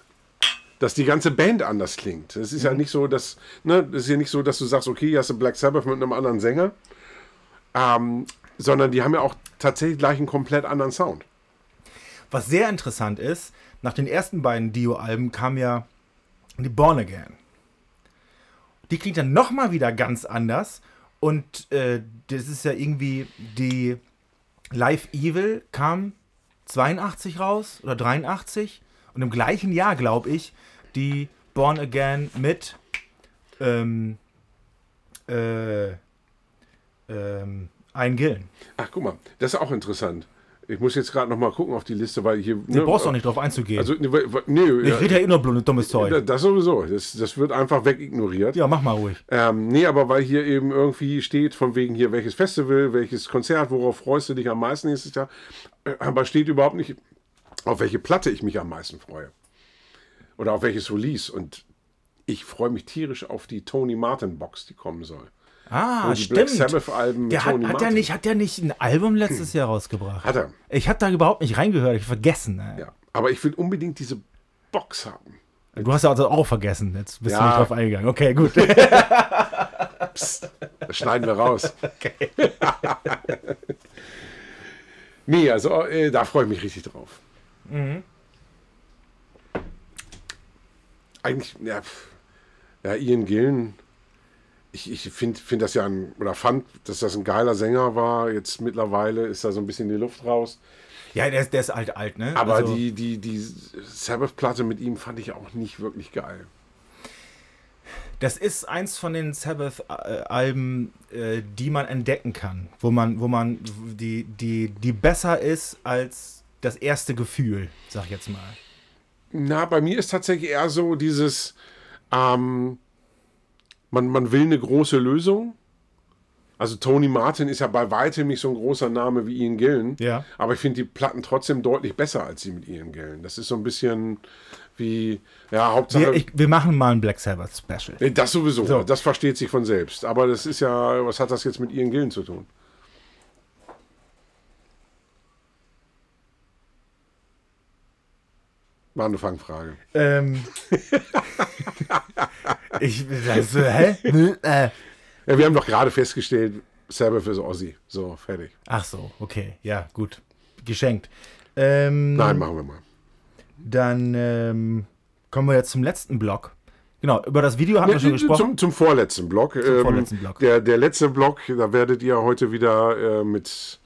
Dass die ganze Band anders klingt. Es Mhm. ist ja nicht so, dass, ne, das ist ja nicht so, dass du sagst, okay, hier hast du Black Sabbath mit einem anderen Sänger. Ähm, sondern die haben ja auch tatsächlich gleich einen komplett anderen Sound. Was sehr interessant ist, nach den ersten beiden Dio-Alben kam ja die Born Again. Die klingt dann nochmal wieder ganz anders. Und äh, das ist ja irgendwie die Live Evil kam 82 raus oder 83. Und im gleichen Jahr, glaube ich, die Born Again mit ähm, äh, ähm, Ein Gillen. Ach, guck mal, das ist auch interessant. Ich muss jetzt gerade noch mal gucken auf die Liste, weil hier. Du brauchst auch nicht drauf einzugehen. Also, wa- nee, ich rede ja eh nur blödes, dummes ja, Zeug. das sowieso. Das, das wird einfach wegignoriert. Ja, mach mal ruhig. Ähm, nee, aber weil hier eben irgendwie steht, von wegen hier, welches Festival, welches Konzert, worauf freust du dich am meisten nächstes Jahr. Äh, Aber steht überhaupt nicht, auf welche Platte ich mich am meisten freue. Oder auf welches Release. Und ich freue mich tierisch auf die Tony Martin Box, die kommen soll. Ah, Wo die Black stimmt. Sabbath-Alben mit Der hat, Tony hat, der nicht, hat der nicht ein Album letztes Jahr rausgebracht? Hat er. Ich habe da überhaupt nicht reingehört, ich vergessen. ey. Ja. Aber ich will unbedingt diese Box haben. Du hast ja also auch vergessen. Jetzt bist du Ja. nicht drauf eingegangen. Okay, gut. Das schneiden wir raus. nee, also äh, da freue ich mich richtig drauf. Eigentlich, ja, ja Ian Gillen, ich, ich finde find das ja ein, oder fand, dass das ein geiler Sänger war. Jetzt mittlerweile ist da so ein bisschen die Luft raus. ja, der, ist- der ist alt, alt, ne? Aber also, die, die, die Sabbath-Platte mit ihm fand ich auch nicht wirklich geil. Das ist eins von den Sabbath-Alben, äh, die man entdecken kann. Wo man, wo man, die, die, die besser ist als das erste Gefühl, sag ich jetzt mal. Na, bei mir ist tatsächlich eher so dieses, ähm, man, man will eine große Lösung. Also Tony Martin ist ja bei weitem nicht so ein großer Name wie Ian Gillen. Ja. Aber ich finde die Platten trotzdem deutlich besser als die mit Ian Gillen. Das ist so ein bisschen wie, ja, Hauptsache. Wir, ich, wir machen mal ein Black Sabbath Special. Nee, das sowieso. So. Das versteht sich von selbst. Aber das ist ja, was hat das jetzt mit Ian Gillen zu tun? War eine Fangfrage. Ähm, ich, das, hä? Äh. Ja, wir haben doch gerade festgestellt, Sabbath ist Ozzy. So, fertig. Ach so, okay, ja, gut. Geschenkt. Ähm, Nein, machen wir mal. Dann ähm, kommen wir jetzt zum letzten Block. Genau, über das Video haben wir schon gesprochen. Zum, zum vorletzten Block. Ähm, vorletzten Block. Der, der letzte Block, da werdet ihr heute wieder äh, mit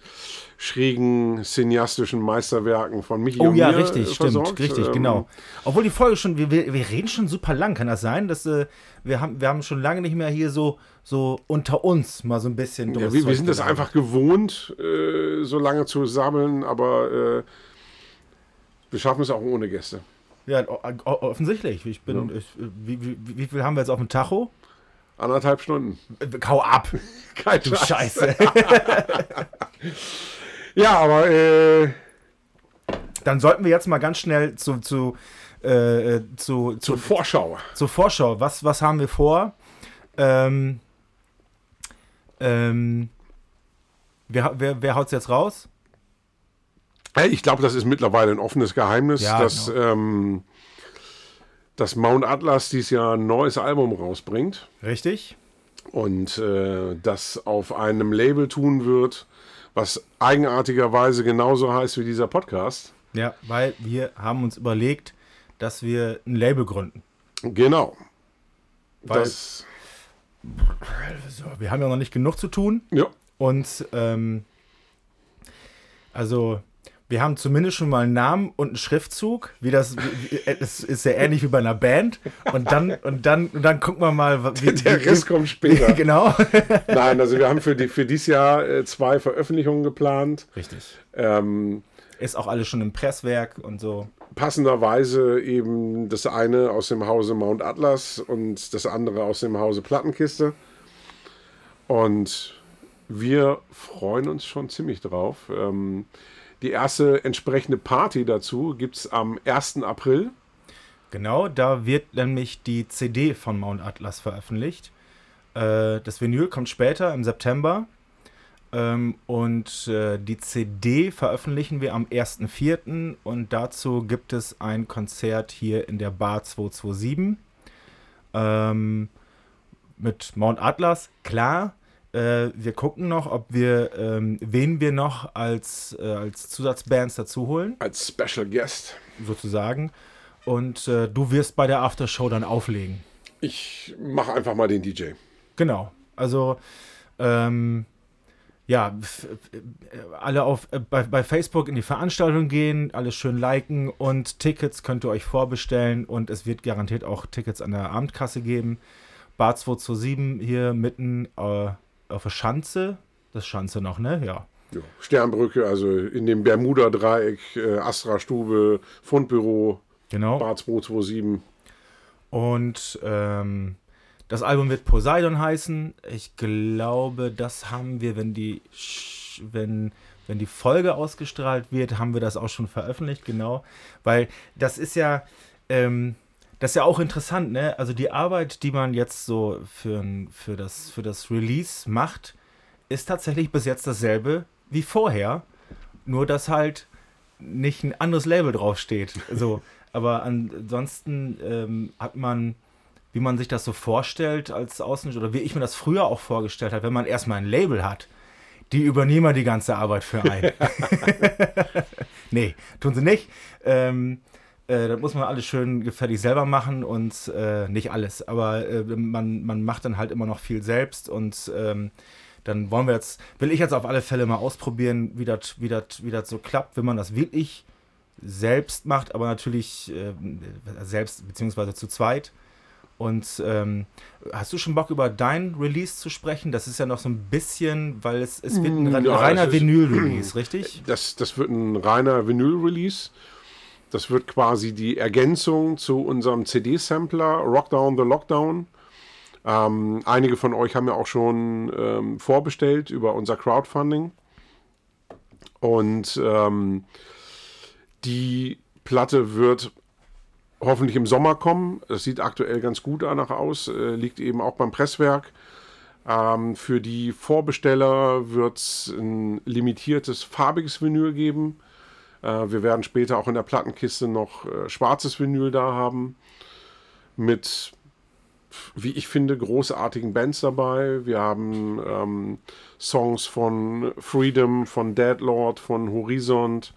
schrägen cineastischen Meisterwerken von Michi Oh ja, richtig, äh, stimmt, versorgt. richtig, Ähm, genau. Obwohl die Folge schon, wir, wir, reden schon super lang, kann das sein? Dass, äh, wir, haben, wir haben schon lange nicht mehr hier so, so unter uns mal so ein bisschen Ja, wir, wir sind das einfach gewohnt, äh, so lange zu sammeln, aber äh, wir schaffen es auch ohne Gäste. Ja, offensichtlich. Ich bin, ich, wie, wie, wie viel haben wir jetzt auf dem Tacho? Anderthalb Stunden. Äh, Kau ab, Kein du Scheiß. Scheiße. Ja, aber äh, Dann sollten wir jetzt mal ganz schnell zu, zu, äh, zu, zu, zur Vorschau. zur Vorschau. Was, was haben wir vor? Ähm, ähm, wer, wer, wer haut's jetzt raus? Ich glaube, das ist mittlerweile ein offenes Geheimnis, Ja, dass, genau. ähm, dass Mount Atlas dieses Jahr ein neues Album rausbringt Richtig? und äh, das auf einem Label tun wird, was eigenartigerweise genauso heißt wie dieser Podcast. Ja, weil wir haben uns überlegt, dass wir ein Label gründen. Genau. Weil- das, wir haben ja noch nicht genug zu tun. ja, Und ähm, also wir haben zumindest schon mal einen Namen und einen Schriftzug, wie das wie, es ist ja ähnlich wie bei einer Band. Und dann und dann und dann gucken wir mal, wie, der wie, Rest kommt später. genau. Nein, also wir haben für, die, für dieses Jahr äh, zwei Veröffentlichungen geplant. Richtig. Ähm, Ist auch alles schon im Presswerk und so. passenderweise eben das eine aus dem Hause Mount Atlas und das andere aus dem Hause Plattenkiste. Und wir freuen uns schon ziemlich drauf. Ähm, die erste entsprechende Party dazu gibt es am 1. April. Genau, da wird nämlich die CD von Mount Atlas veröffentlicht. Äh, das Vinyl kommt später im September. Ähm, und äh, die CD veröffentlichen wir am 1.4. Und dazu gibt es ein Konzert hier in der Bar 227. Ähm, mit Mount Atlas, klar. Äh, wir gucken noch, ob wir, ähm, wen wir noch als, äh, als Zusatzbands dazu holen Als Special Guest. sozusagen. Und äh, du wirst bei der Aftershow dann auflegen. Ich mache einfach mal den DJ. Genau. Also, ähm, ja, alle auf, äh, bei, bei Facebook in die Veranstaltung gehen, alles schön liken und Tickets könnt ihr euch vorbestellen und es wird garantiert auch Tickets an der Abendkasse geben. Bar 227 hier mitten äh, auf der Schanze. Das Schanze noch, ne? Ja. Ja. Sternbrücke, also in dem Bermuda-Dreieck, äh, Astra-Stube, Fundbüro, Genau. Bar 227. Und ähm, das Album wird Poseidon heißen. Ich glaube, das haben wir, wenn die, wenn, wenn die Folge ausgestrahlt wird, haben wir das auch schon veröffentlicht, genau. Weil das ist ja, ähm, das ist ja auch interessant, ne? Also die Arbeit, die man jetzt so für, für, das, für das Release macht, ist tatsächlich bis jetzt dasselbe wie vorher. Nur, dass halt nicht ein anderes Label draufsteht. So. Aber ansonsten ähm, hat man, wie man sich das so vorstellt als Außen oder wie ich mir das früher auch vorgestellt habe, wenn man erstmal ein Label hat, die übernehmen die ganze Arbeit für einen. nee, tun sie nicht. Ähm, äh, das muss man alles schön gefällig selber machen und äh, nicht alles. Aber äh, man, man macht dann halt immer noch viel selbst und ähm, dann wollen wir jetzt, will ich jetzt auf alle Fälle mal ausprobieren, wie das wie das- wie das so klappt, wenn man das wirklich selbst macht, aber natürlich äh, selbst beziehungsweise zu zweit. Und ähm, hast du schon Bock über dein Release zu sprechen? Das ist ja noch so ein bisschen, weil es, es wird ein, Mm, ja, reiner Vinyl-Release, richtig? Das, das wird ein reiner Vinyl-Release. Das wird quasi die Ergänzung zu unserem CD-Sampler Rockdown the Lockdown. Ähm, einige von euch haben ja auch schon ähm, vorbestellt über unser Crowdfunding. Und ähm, die Platte wird hoffentlich im Sommer kommen. Es sieht aktuell ganz gut danach aus, äh, liegt eben auch beim Presswerk. Ähm, für die Vorbesteller wird es ein limitiertes farbiges Vinyl geben. Äh, wir werden später auch in der Plattenkiste noch äh, schwarzes Vinyl da haben. Mit, wie ich finde, großartigen Bands dabei. Wir haben ähm, Songs von Freedom, von Deadlord, von Horizont.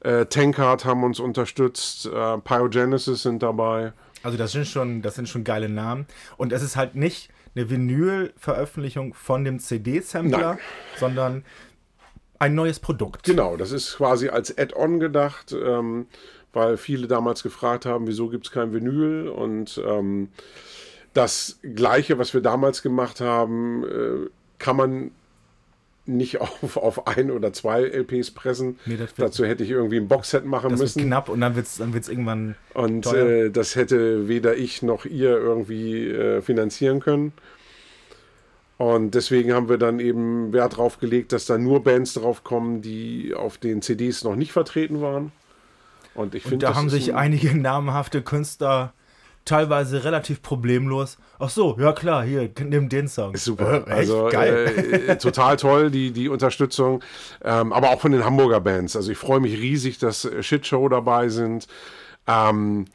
Äh, Tankard haben uns unterstützt. Äh, Pyrogenesis sind dabei. Also das sind schon, das sind schon geile Namen. Und es ist halt nicht eine Vinyl-Veröffentlichung von dem CD-Sampler, sondern ein neues Produkt. Genau, das ist quasi als Add-on gedacht, ähm, weil viele damals gefragt haben, wieso gibt es kein Vinyl und ähm, das gleiche, was wir damals gemacht haben, äh, kann man nicht auf, auf ein oder zwei LPs pressen. Nee, Dazu hätte ich irgendwie ein Boxset machen Das müssen. knapp und dann wird es dann wird's irgendwann Und teuer. äh, das hätte weder ich noch ihr irgendwie äh, finanzieren können. Und deswegen haben wir dann eben Wert drauf gelegt, dass da nur Bands drauf kommen, die auf den CDs noch nicht vertreten waren. Und ich finde, da haben sich ein- einige namhafte Künstler teilweise relativ problemlos. Ach so, ja klar, hier, nimm den Song. Ist super. Äh, echt? also geil. Äh, total toll, die, die Unterstützung. Ähm, aber auch von den Hamburger Bands. Also ich freue mich riesig, dass äh, Shitshow dabei sind. Ähm,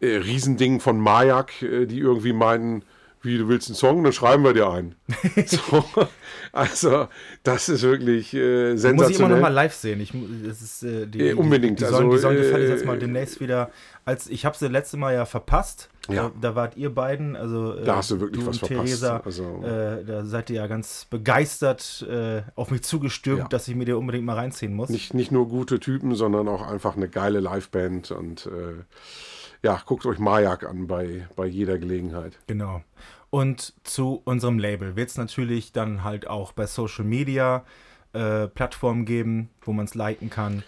äh, Riesending von Majak, äh, die irgendwie meinten, wie du willst einen Song, dann schreiben wir dir einen. so, also das ist wirklich äh, Muss ich immer sensationell. noch mal live sehen. Ich, das ist, äh, die, Äh, unbedingt. Die, die, sollen, Also, die sollen gefälligst äh, jetzt mal demnächst wieder. Als ich habe sie letzte Mal ja verpasst. Ja. Da, da wart ihr beiden, also äh, Da hast du wirklich was und verpasst. Theresa, Also- äh, da seid ihr ja ganz begeistert auf mich zugestürmt, Ja. dass ich mir die unbedingt mal reinziehen muss. nicht, nicht nur gute Typen, sondern auch einfach eine geile Liveband. Und ja, guckt euch Majak an bei, bei jeder Gelegenheit. Genau. Und zu unserem Label wird es natürlich dann halt auch bei Social Media äh, Plattformen geben, wo man es liken kann.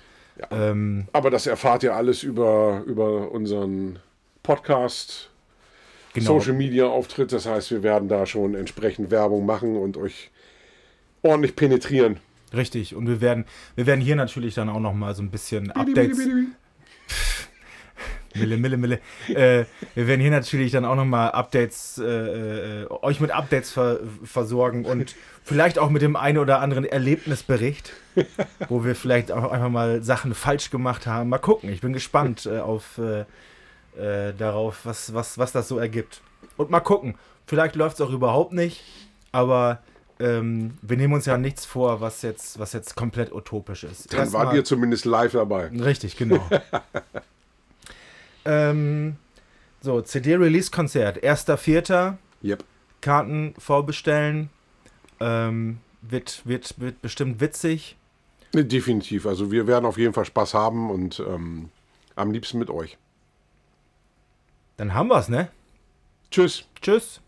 Ähm, Aber das erfahrt ihr alles über, über unseren Podcast, genau. Social Media Auftritt. Das heißt, wir werden da schon entsprechend Werbung machen und euch ordentlich penetrieren. Richtig. Und wir werden, wir werden hier natürlich dann auch noch mal so ein bisschen Updates. Mille, Mille, Mille. Äh, wir werden hier natürlich dann auch nochmal Updates, äh, äh, euch mit Updates ver versorgen und vielleicht auch mit dem einen oder anderen Erlebnisbericht, wo wir vielleicht auch einfach mal Sachen falsch gemacht haben. Mal gucken, ich bin gespannt äh, auf äh, äh, darauf, was, was, was das so ergibt. Und mal gucken, vielleicht läuft es auch überhaupt nicht, aber ähm, wir nehmen uns ja nichts vor, was jetzt, was jetzt komplett utopisch ist. Dann Erstmal- wart ihr zumindest live dabei. Richtig, genau. ähm, so, CD-Release-Konzert. 1.4. Yep. Karten vorbestellen. Ähm, wird, wird, wird bestimmt witzig. Definitiv. Also wir werden auf jeden Fall Spaß haben und ähm, am liebsten mit euch. Dann haben wir's, ne? Tschüss. Tschüss.